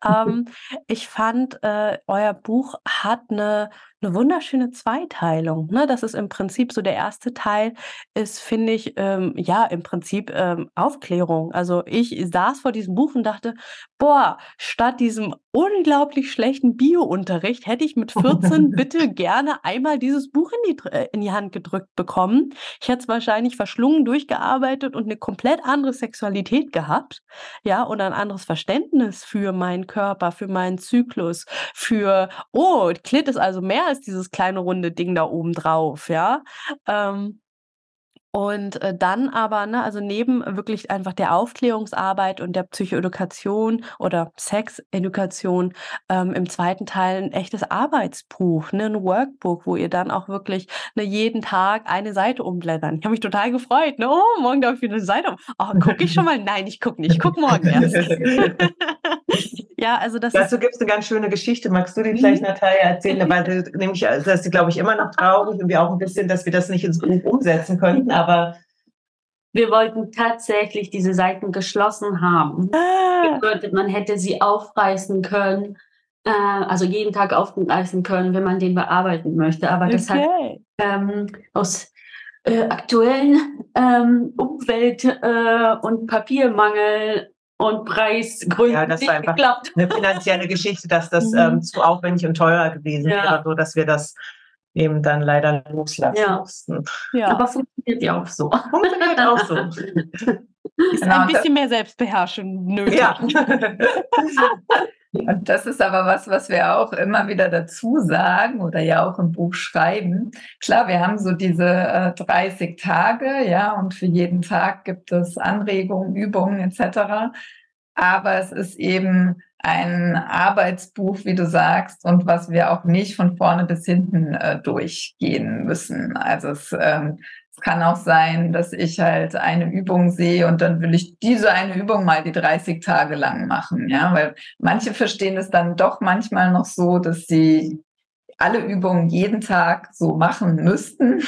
Ähm, ich fand, äh, euer Buch hat eine eine wunderschöne Zweiteilung. Ne? Das ist im Prinzip so der erste Teil, ist, finde ich, ähm, ja, im Prinzip ähm, Aufklärung. Also ich saß vor diesem Buch und dachte, boah, statt diesem unglaublich schlechten Bio-Unterricht hätte ich mit 14 bitte gerne einmal dieses Buch in die, äh, in die Hand gedrückt bekommen. Ich hätte es wahrscheinlich verschlungen, durchgearbeitet und eine komplett andere Sexualität gehabt, ja, oder ein anderes Verständnis für meinen Körper, für meinen Zyklus, für, oh, Klit ist also mehr als dieses kleine runde Ding da oben drauf, ja. Ähm, und äh, dann aber, ne, also neben wirklich einfach der Aufklärungsarbeit und der Psychoedukation oder Sexedukation ähm, im zweiten Teil ein echtes Arbeitsbuch, ne, ein Workbook, wo ihr dann auch wirklich ne, jeden Tag eine Seite umblättern. Ich habe mich total gefreut. Ne? Oh, morgen darf ich wieder eine Seite um. Oh, gucke ich schon mal? Nein, ich gucke nicht. Ich gucke morgen erst. ja, also das Dazu gibt es eine ganz schöne Geschichte. Magst du die vielleicht, mhm. Natalia, erzählen? Weil du nämlich, das ist, glaube ich, immer noch traurig und wir auch ein bisschen, dass wir das nicht ins Buch umsetzen könnten aber wir wollten tatsächlich diese Seiten geschlossen haben. Ah. Bedeutet, man hätte sie aufreißen können, äh, also jeden Tag aufreißen können, wenn man den bearbeiten möchte. Aber okay. das hat ähm, aus äh, aktuellen ähm, Umwelt- äh, und Papiermangel und Preisgründen ja, das war einfach geklappt. eine finanzielle Geschichte, dass das mhm. ähm, zu aufwendig und teuer gewesen ja. wäre, so dass wir das eben dann leider loslassen ja. mussten. Ja. Aber funktioniert ja auch so. Funktioniert auch so. Ist genau, ein bisschen mehr Selbstbeherrschung nötig. Ja. Und das ist aber was, was wir auch immer wieder dazu sagen oder ja auch im Buch schreiben. Klar, wir haben so diese äh, 30 Tage, ja, und für jeden Tag gibt es Anregungen, Übungen etc. Aber es ist eben ein Arbeitsbuch, wie du sagst, und was wir auch nicht von vorne bis hinten äh, durchgehen müssen. Also es, ähm, es kann auch sein, dass ich halt eine Übung sehe und dann will ich diese eine Übung mal die 30 Tage lang machen, ja, weil manche verstehen es dann doch manchmal noch so, dass sie alle Übungen jeden Tag so machen müssten.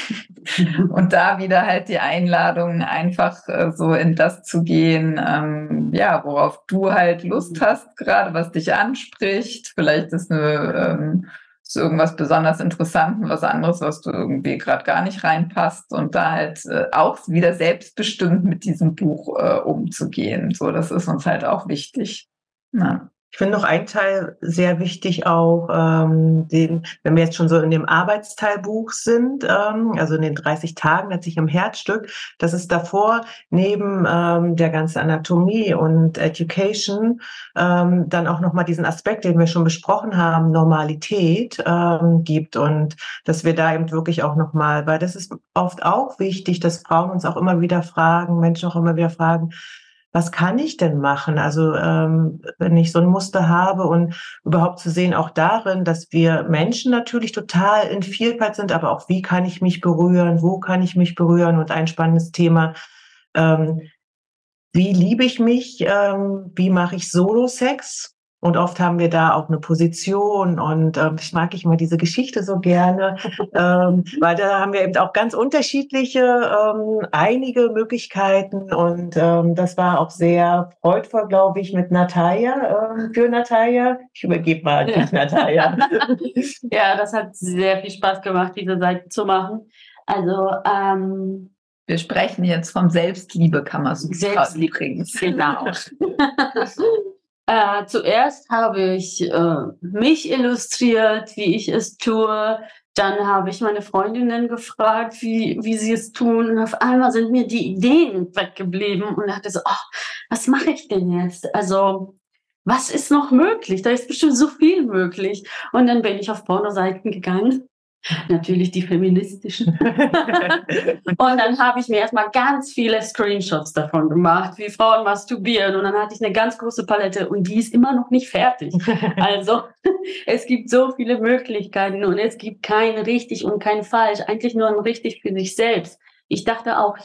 Und da wieder halt die Einladung, einfach äh, so in das zu gehen, ähm, ja, worauf du halt Lust hast, gerade was dich anspricht. Vielleicht ist eine ähm, ist irgendwas besonders Interessantes, was anderes, was du irgendwie gerade gar nicht reinpasst und da halt äh, auch wieder selbstbestimmt mit diesem Buch äh, umzugehen. So, das ist uns halt auch wichtig. Ja. Ich finde noch ein Teil sehr wichtig auch, ähm, den, wenn wir jetzt schon so in dem Arbeitsteilbuch sind, ähm, also in den 30 Tagen letztlich im Herzstück, dass es davor neben ähm, der ganzen Anatomie und Education ähm, dann auch nochmal diesen Aspekt, den wir schon besprochen haben, Normalität ähm, gibt und dass wir da eben wirklich auch nochmal, weil das ist oft auch wichtig, dass Frauen uns auch immer wieder fragen, Menschen auch immer wieder fragen, was kann ich denn machen? Also ähm, wenn ich so ein Muster habe und überhaupt zu sehen auch darin, dass wir Menschen natürlich total in Vielfalt sind, aber auch wie kann ich mich berühren, wo kann ich mich berühren und ein spannendes Thema. Ähm, wie liebe ich mich? Ähm, wie mache ich Solo-Sex? Und oft haben wir da auch eine Position und ähm, ich mag ich immer diese Geschichte so gerne, ähm, weil da haben wir eben auch ganz unterschiedliche, ähm, einige Möglichkeiten und ähm, das war auch sehr freudvoll, glaube ich, mit Natalia, ähm, für Natalia. Ich übergebe mal an dich, Natalia. ja, das hat sehr viel Spaß gemacht, diese Seite zu machen. Also ähm, wir sprechen jetzt vom Selbstliebe, kann man so Selbstliebe, genau. Äh, zuerst habe ich äh, mich illustriert, wie ich es tue. Dann habe ich meine Freundinnen gefragt, wie, wie sie es tun. Und auf einmal sind mir die Ideen weggeblieben und dachte so, ach, was mache ich denn jetzt? Also, was ist noch möglich? Da ist bestimmt so viel möglich. Und dann bin ich auf Pornoseiten gegangen Natürlich die feministischen. und dann habe ich mir erstmal ganz viele Screenshots davon gemacht, wie Frauen masturbieren. Und dann hatte ich eine ganz große Palette und die ist immer noch nicht fertig. Also es gibt so viele Möglichkeiten und es gibt kein richtig und kein falsch. Eigentlich nur ein richtig für sich selbst. Ich dachte auch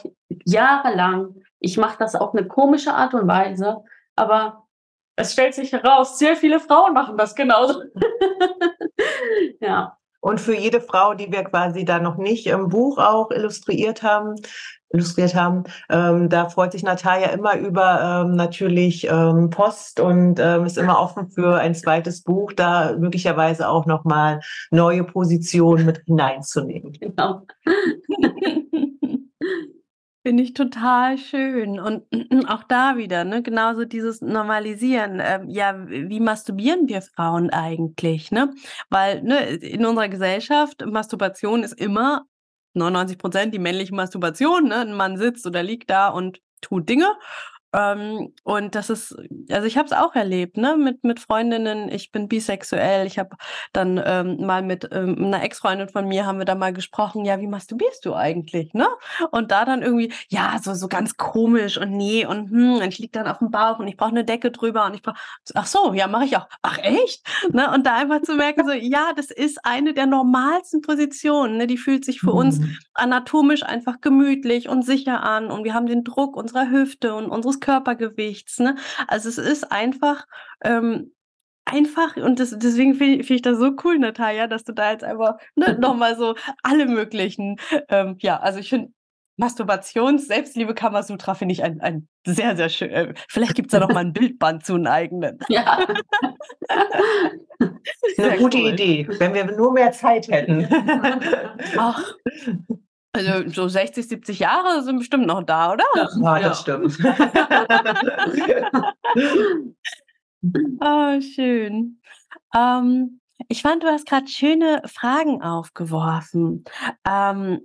jahrelang, ich mache das auf eine komische Art und Weise, aber es stellt sich heraus, sehr viele Frauen machen das genauso. ja. Und für jede Frau, die wir quasi da noch nicht im Buch auch illustriert haben, illustriert haben, ähm, da freut sich Natalia immer über ähm, natürlich ähm, Post und ähm, ist immer offen für ein zweites Buch, da möglicherweise auch nochmal neue Positionen mit hineinzunehmen. Genau. Finde ich total schön. Und auch da wieder, ne, genauso dieses Normalisieren. Äh, ja, wie masturbieren wir Frauen eigentlich? Ne? Weil ne, in unserer Gesellschaft, Masturbation ist immer 99 Prozent die männliche Masturbation. Ne? Ein Mann sitzt oder liegt da und tut Dinge. Ähm, und das ist, also ich habe es auch erlebt, ne, mit, mit Freundinnen. Ich bin bisexuell. Ich habe dann ähm, mal mit ähm, einer Ex-Freundin von mir haben wir da mal gesprochen, ja, wie masturbierst du eigentlich, ne? Und da dann irgendwie, ja, so, so ganz komisch und nee und hm, und ich lieg dann auf dem Bauch und ich brauche eine Decke drüber und ich brauche, ach so, ja, mache ich auch. Ach echt? Ne? Und da einfach zu merken, so, ja, das ist eine der normalsten Positionen, ne? Die fühlt sich für mhm. uns anatomisch einfach gemütlich und sicher an und wir haben den Druck unserer Hüfte und unseres Körpergewichts. Ne? Also es ist einfach, ähm, einfach und das, deswegen finde find ich das so cool, Natalia, dass du da jetzt einfach ne, nochmal so alle möglichen, ähm, ja, also ich finde Masturbations-, Selbstliebe Kamasutra finde ich ein, ein sehr, sehr schön. Äh, vielleicht gibt es da noch mal ein Bildband zu einem eigenen. Ja. Eine gute cool. Idee, wenn wir nur mehr Zeit hätten. Ach, also so 60, 70 Jahre sind bestimmt noch da, oder? Ja, ja. das stimmt. oh, schön. Ähm, ich fand, du hast gerade schöne Fragen aufgeworfen. Ähm,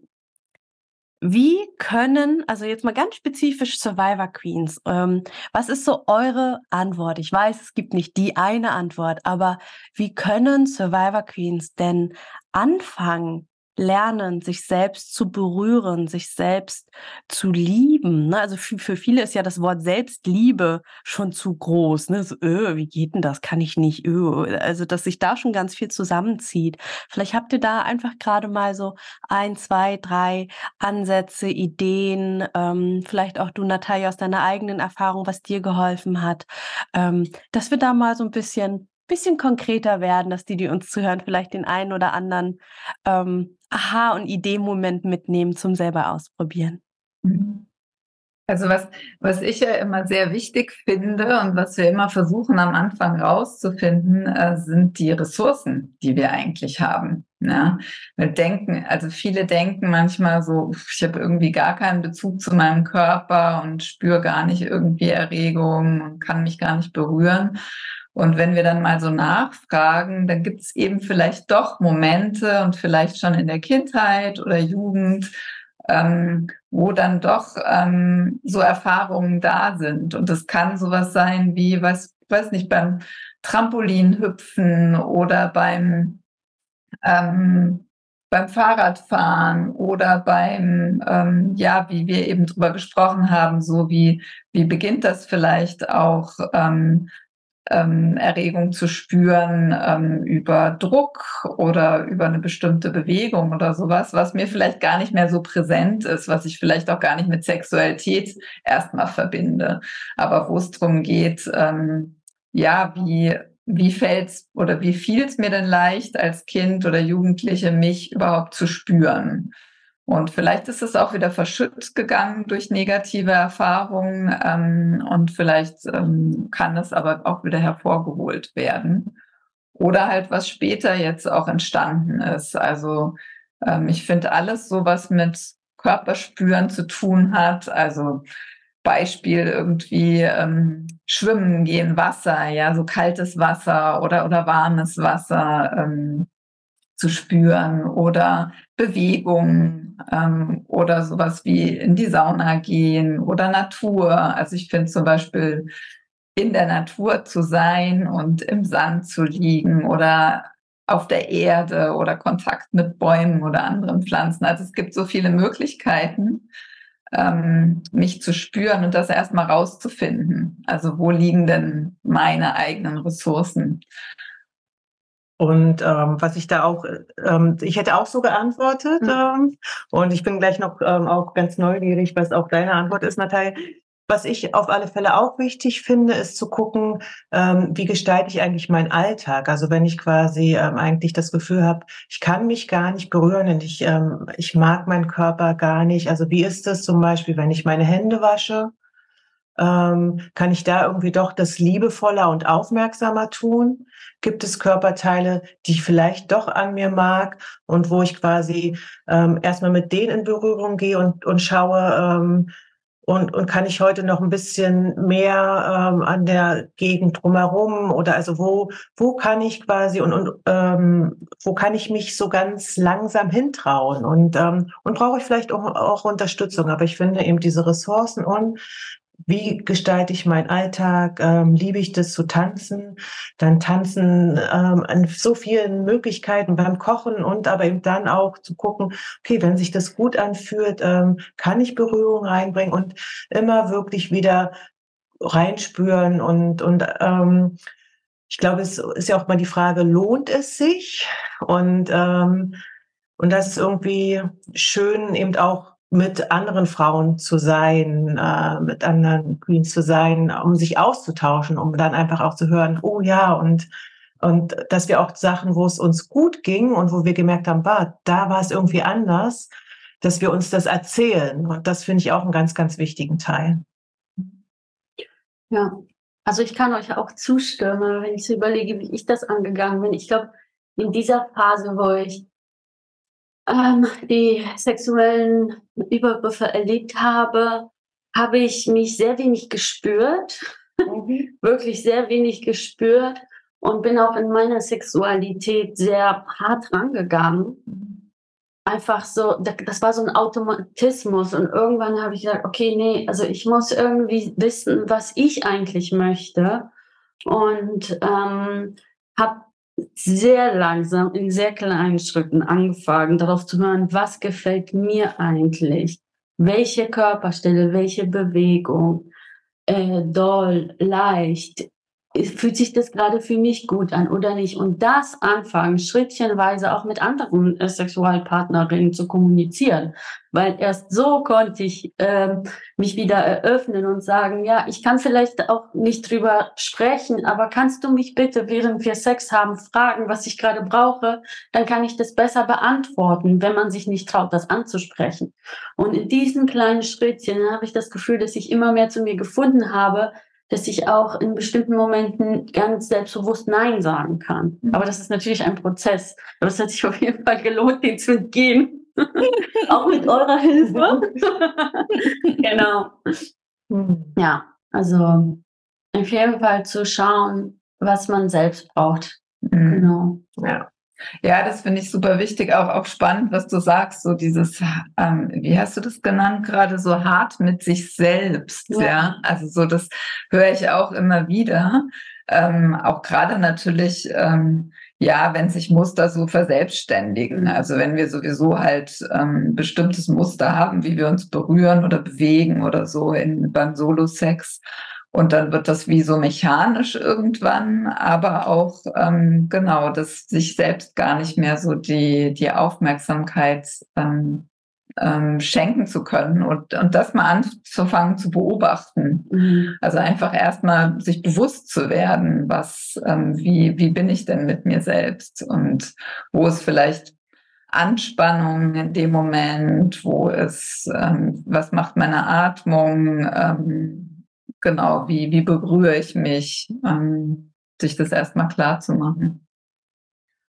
wie können, also jetzt mal ganz spezifisch Survivor Queens, ähm, was ist so eure Antwort? Ich weiß, es gibt nicht die eine Antwort, aber wie können Survivor Queens denn anfangen, lernen, sich selbst zu berühren, sich selbst zu lieben. Ne? Also für, für viele ist ja das Wort Selbstliebe schon zu groß. Ne? So, öh, wie geht denn das? Kann ich nicht. Öh. Also, dass sich da schon ganz viel zusammenzieht. Vielleicht habt ihr da einfach gerade mal so ein, zwei, drei Ansätze, Ideen, ähm, vielleicht auch du, Natalia, aus deiner eigenen Erfahrung, was dir geholfen hat, ähm, dass wir da mal so ein bisschen bisschen konkreter werden, dass die, die uns zuhören, vielleicht den einen oder anderen ähm, Aha- und Idee-Moment mitnehmen zum selber ausprobieren. Mhm. Also was, was ich ja immer sehr wichtig finde und was wir immer versuchen am Anfang rauszufinden, äh, sind die Ressourcen, die wir eigentlich haben. Ja, wir denken, also viele denken manchmal so, ich habe irgendwie gar keinen Bezug zu meinem Körper und spüre gar nicht irgendwie Erregung und kann mich gar nicht berühren. Und wenn wir dann mal so nachfragen, dann gibt es eben vielleicht doch Momente und vielleicht schon in der Kindheit oder Jugend, ähm, wo dann doch ähm, so Erfahrungen da sind. Und das kann sowas sein wie, was, weiß nicht, beim Trampolinhüpfen oder beim ähm, beim Fahrradfahren oder beim, ähm, ja, wie wir eben drüber gesprochen haben, so wie, wie beginnt das vielleicht auch ähm, ähm, Erregung zu spüren ähm, über Druck oder über eine bestimmte Bewegung oder sowas, was mir vielleicht gar nicht mehr so präsent ist, was ich vielleicht auch gar nicht mit Sexualität erstmal verbinde, aber wo es darum geht, ähm, ja, wie wie fällt's oder wie fiel es mir denn leicht als Kind oder Jugendliche, mich überhaupt zu spüren? Und vielleicht ist es auch wieder verschüttet gegangen durch negative Erfahrungen ähm, und vielleicht ähm, kann es aber auch wieder hervorgeholt werden. Oder halt, was später jetzt auch entstanden ist. Also ähm, ich finde alles so, was mit Körperspüren zu tun hat. Also Beispiel irgendwie ähm, schwimmen gehen, Wasser, ja, so kaltes Wasser oder, oder warmes Wasser. Ähm, zu spüren oder Bewegung ähm, oder sowas wie in die Sauna gehen oder Natur. Also ich finde zum Beispiel in der Natur zu sein und im Sand zu liegen oder auf der Erde oder Kontakt mit Bäumen oder anderen Pflanzen. Also es gibt so viele Möglichkeiten, ähm, mich zu spüren und das erstmal rauszufinden. Also wo liegen denn meine eigenen Ressourcen? Und ähm, was ich da auch, ähm, ich hätte auch so geantwortet mhm. ähm, und ich bin gleich noch ähm, auch ganz neugierig, was auch deine Antwort ist, Natalia. Was ich auf alle Fälle auch wichtig finde, ist zu gucken, ähm, wie gestalte ich eigentlich meinen Alltag. Also wenn ich quasi ähm, eigentlich das Gefühl habe, ich kann mich gar nicht berühren und ich, ähm, ich mag meinen Körper gar nicht. Also wie ist das zum Beispiel, wenn ich meine Hände wasche? Ähm, kann ich da irgendwie doch das liebevoller und aufmerksamer tun? Gibt es Körperteile, die ich vielleicht doch an mir mag und wo ich quasi ähm, erstmal mit denen in Berührung gehe und, und schaue, ähm, und, und kann ich heute noch ein bisschen mehr ähm, an der Gegend drumherum oder also wo wo kann ich quasi und, und ähm, wo kann ich mich so ganz langsam hintrauen und ähm, und brauche ich vielleicht auch, auch Unterstützung. Aber ich finde eben diese Ressourcen und wie gestalte ich meinen Alltag? Ähm, liebe ich das zu tanzen? Dann tanzen ähm, an so vielen Möglichkeiten beim Kochen und aber eben dann auch zu gucken, okay, wenn sich das gut anfühlt, ähm, kann ich Berührung reinbringen und immer wirklich wieder reinspüren und und ähm, ich glaube, es ist ja auch mal die Frage, lohnt es sich? Und ähm, und das ist irgendwie schön, eben auch mit anderen Frauen zu sein, äh, mit anderen Queens zu sein, um sich auszutauschen, um dann einfach auch zu hören, oh ja, und und dass wir auch Sachen, wo es uns gut ging und wo wir gemerkt haben, war, da war es irgendwie anders, dass wir uns das erzählen. Und das finde ich auch einen ganz, ganz wichtigen Teil. Ja, also ich kann euch auch zustimmen, wenn ich so überlege, wie ich das angegangen bin. Ich glaube, in dieser Phase, wo ich ähm, die sexuellen Übergriffe erlebt habe, habe ich mich sehr wenig gespürt, mhm. wirklich sehr wenig gespürt und bin auch in meiner Sexualität sehr hart rangegangen. Einfach so, das war so ein Automatismus und irgendwann habe ich gesagt, okay, nee, also ich muss irgendwie wissen, was ich eigentlich möchte und ähm, habe sehr langsam in sehr kleinen Schritten angefangen, darauf zu hören, was gefällt mir eigentlich, welche Körperstelle, welche Bewegung, äh, doll, leicht, fühlt sich das gerade für mich gut an oder nicht? Und das anfangen, schrittchenweise auch mit anderen äh, Sexualpartnerinnen zu kommunizieren. Weil erst so konnte ich äh, mich wieder eröffnen und sagen, ja, ich kann vielleicht auch nicht drüber sprechen, aber kannst du mich bitte, während wir Sex haben, fragen, was ich gerade brauche? Dann kann ich das besser beantworten, wenn man sich nicht traut, das anzusprechen. Und in diesen kleinen Schrittchen habe ich das Gefühl, dass ich immer mehr zu mir gefunden habe, dass ich auch in bestimmten Momenten ganz selbstbewusst Nein sagen kann. Mhm. Aber das ist natürlich ein Prozess. Aber es hat sich auf jeden Fall gelohnt, den zu entgehen. auch mit eurer Hilfe. genau. Mhm. Ja, also auf jeden Fall zu schauen, was man selbst braucht. Mhm. Genau. Ja. Ja, das finde ich super wichtig, auch, auch spannend, was du sagst, so dieses, ähm, wie hast du das genannt, gerade so hart mit sich selbst, ja. ja? Also so, das höre ich auch immer wieder. Ähm, auch gerade natürlich, ähm, ja, wenn sich Muster so verselbstständigen. Also wenn wir sowieso halt ähm, bestimmtes Muster haben, wie wir uns berühren oder bewegen oder so in, beim Solo-Sex. Und dann wird das wie so mechanisch irgendwann, aber auch ähm, genau, dass sich selbst gar nicht mehr so die, die Aufmerksamkeit ähm, ähm, schenken zu können und, und das mal anzufangen zu beobachten. Mhm. Also einfach erstmal sich bewusst zu werden, was, ähm, wie, wie bin ich denn mit mir selbst und wo ist vielleicht Anspannung in dem Moment, wo ist, ähm, was macht meine Atmung, ähm, genau, wie, wie berühre ich mich, ähm, sich das erstmal klar zu machen.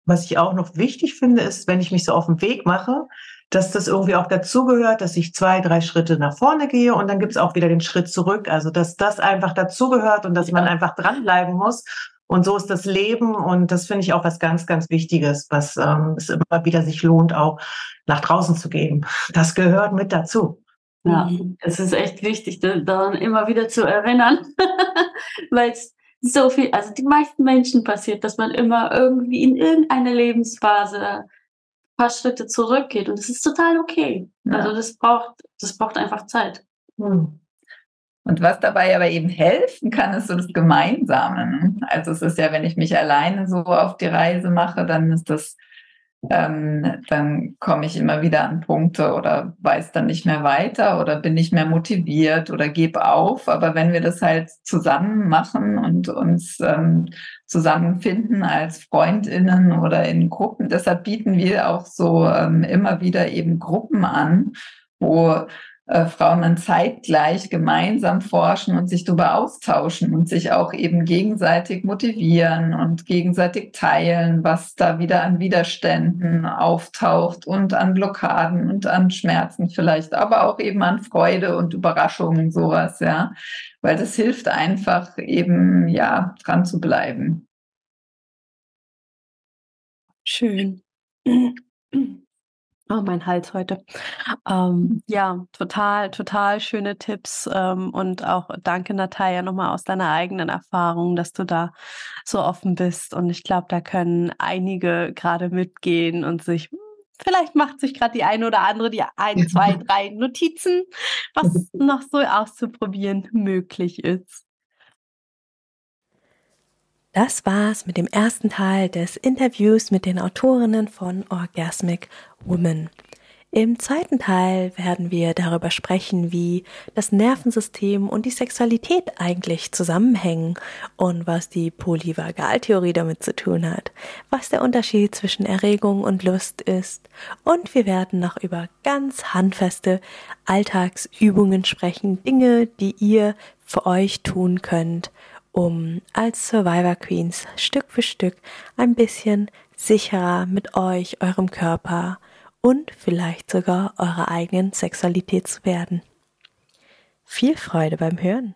Was ich auch noch wichtig finde, ist, wenn ich mich so auf den Weg mache, dass das irgendwie auch dazugehört, dass ich zwei, drei Schritte nach vorne gehe und dann gibt es auch wieder den Schritt zurück. Also dass das einfach dazugehört und dass ja. man einfach dranbleiben muss Und so ist das Leben und das finde ich auch was ganz, ganz Wichtiges, was ähm, es immer wieder sich lohnt, auch nach draußen zu gehen. Das gehört mit dazu. Ja, es ist echt wichtig, daran immer wieder zu erinnern, weil es so viel, also die meisten Menschen passiert, dass man immer irgendwie in irgendeiner Lebensphase ein paar Schritte zurückgeht und das ist total okay. Ja. Also das braucht, das braucht einfach Zeit. Hm. Und was dabei aber eben helfen kann, ist so das Gemeinsame. Ne? Also es ist ja, wenn ich mich alleine so auf die Reise mache, dann ist das, ähm, dann komme ich immer wieder an Punkte oder weiß dann nicht mehr weiter oder bin nicht mehr motiviert oder gebe auf. Aber wenn wir das halt zusammen machen und uns ähm, zusammenfinden als Freundinnen oder in Gruppen, deshalb bieten wir auch so ähm, immer wieder eben Gruppen an, wo äh, Frauen dann zeitgleich gemeinsam forschen und sich darüber austauschen und sich auch eben gegenseitig motivieren und gegenseitig teilen, was da wieder an Widerständen auftaucht und an Blockaden und an Schmerzen vielleicht, aber auch eben an Freude und Überraschungen, sowas, ja. Weil das hilft einfach eben, ja, dran zu bleiben. Schön. Oh, mein Hals heute. Ähm, ja, total, total schöne Tipps. Ähm, und auch danke, Natalia, nochmal aus deiner eigenen Erfahrung, dass du da so offen bist. Und ich glaube, da können einige gerade mitgehen und sich, hm, vielleicht macht sich gerade die eine oder andere die ein, zwei, drei Notizen, was noch so auszuprobieren möglich ist. Das war's mit dem ersten Teil des Interviews mit den Autorinnen von Orgasmic Woman. Im zweiten Teil werden wir darüber sprechen, wie das Nervensystem und die Sexualität eigentlich zusammenhängen und was die Polyvagaltheorie damit zu tun hat, was der Unterschied zwischen Erregung und Lust ist und wir werden noch über ganz handfeste Alltagsübungen sprechen, Dinge, die ihr für euch tun könnt, um als Survivor Queens Stück für Stück ein bisschen sicherer mit euch, eurem Körper und vielleicht sogar eurer eigenen Sexualität zu werden. Viel Freude beim Hören!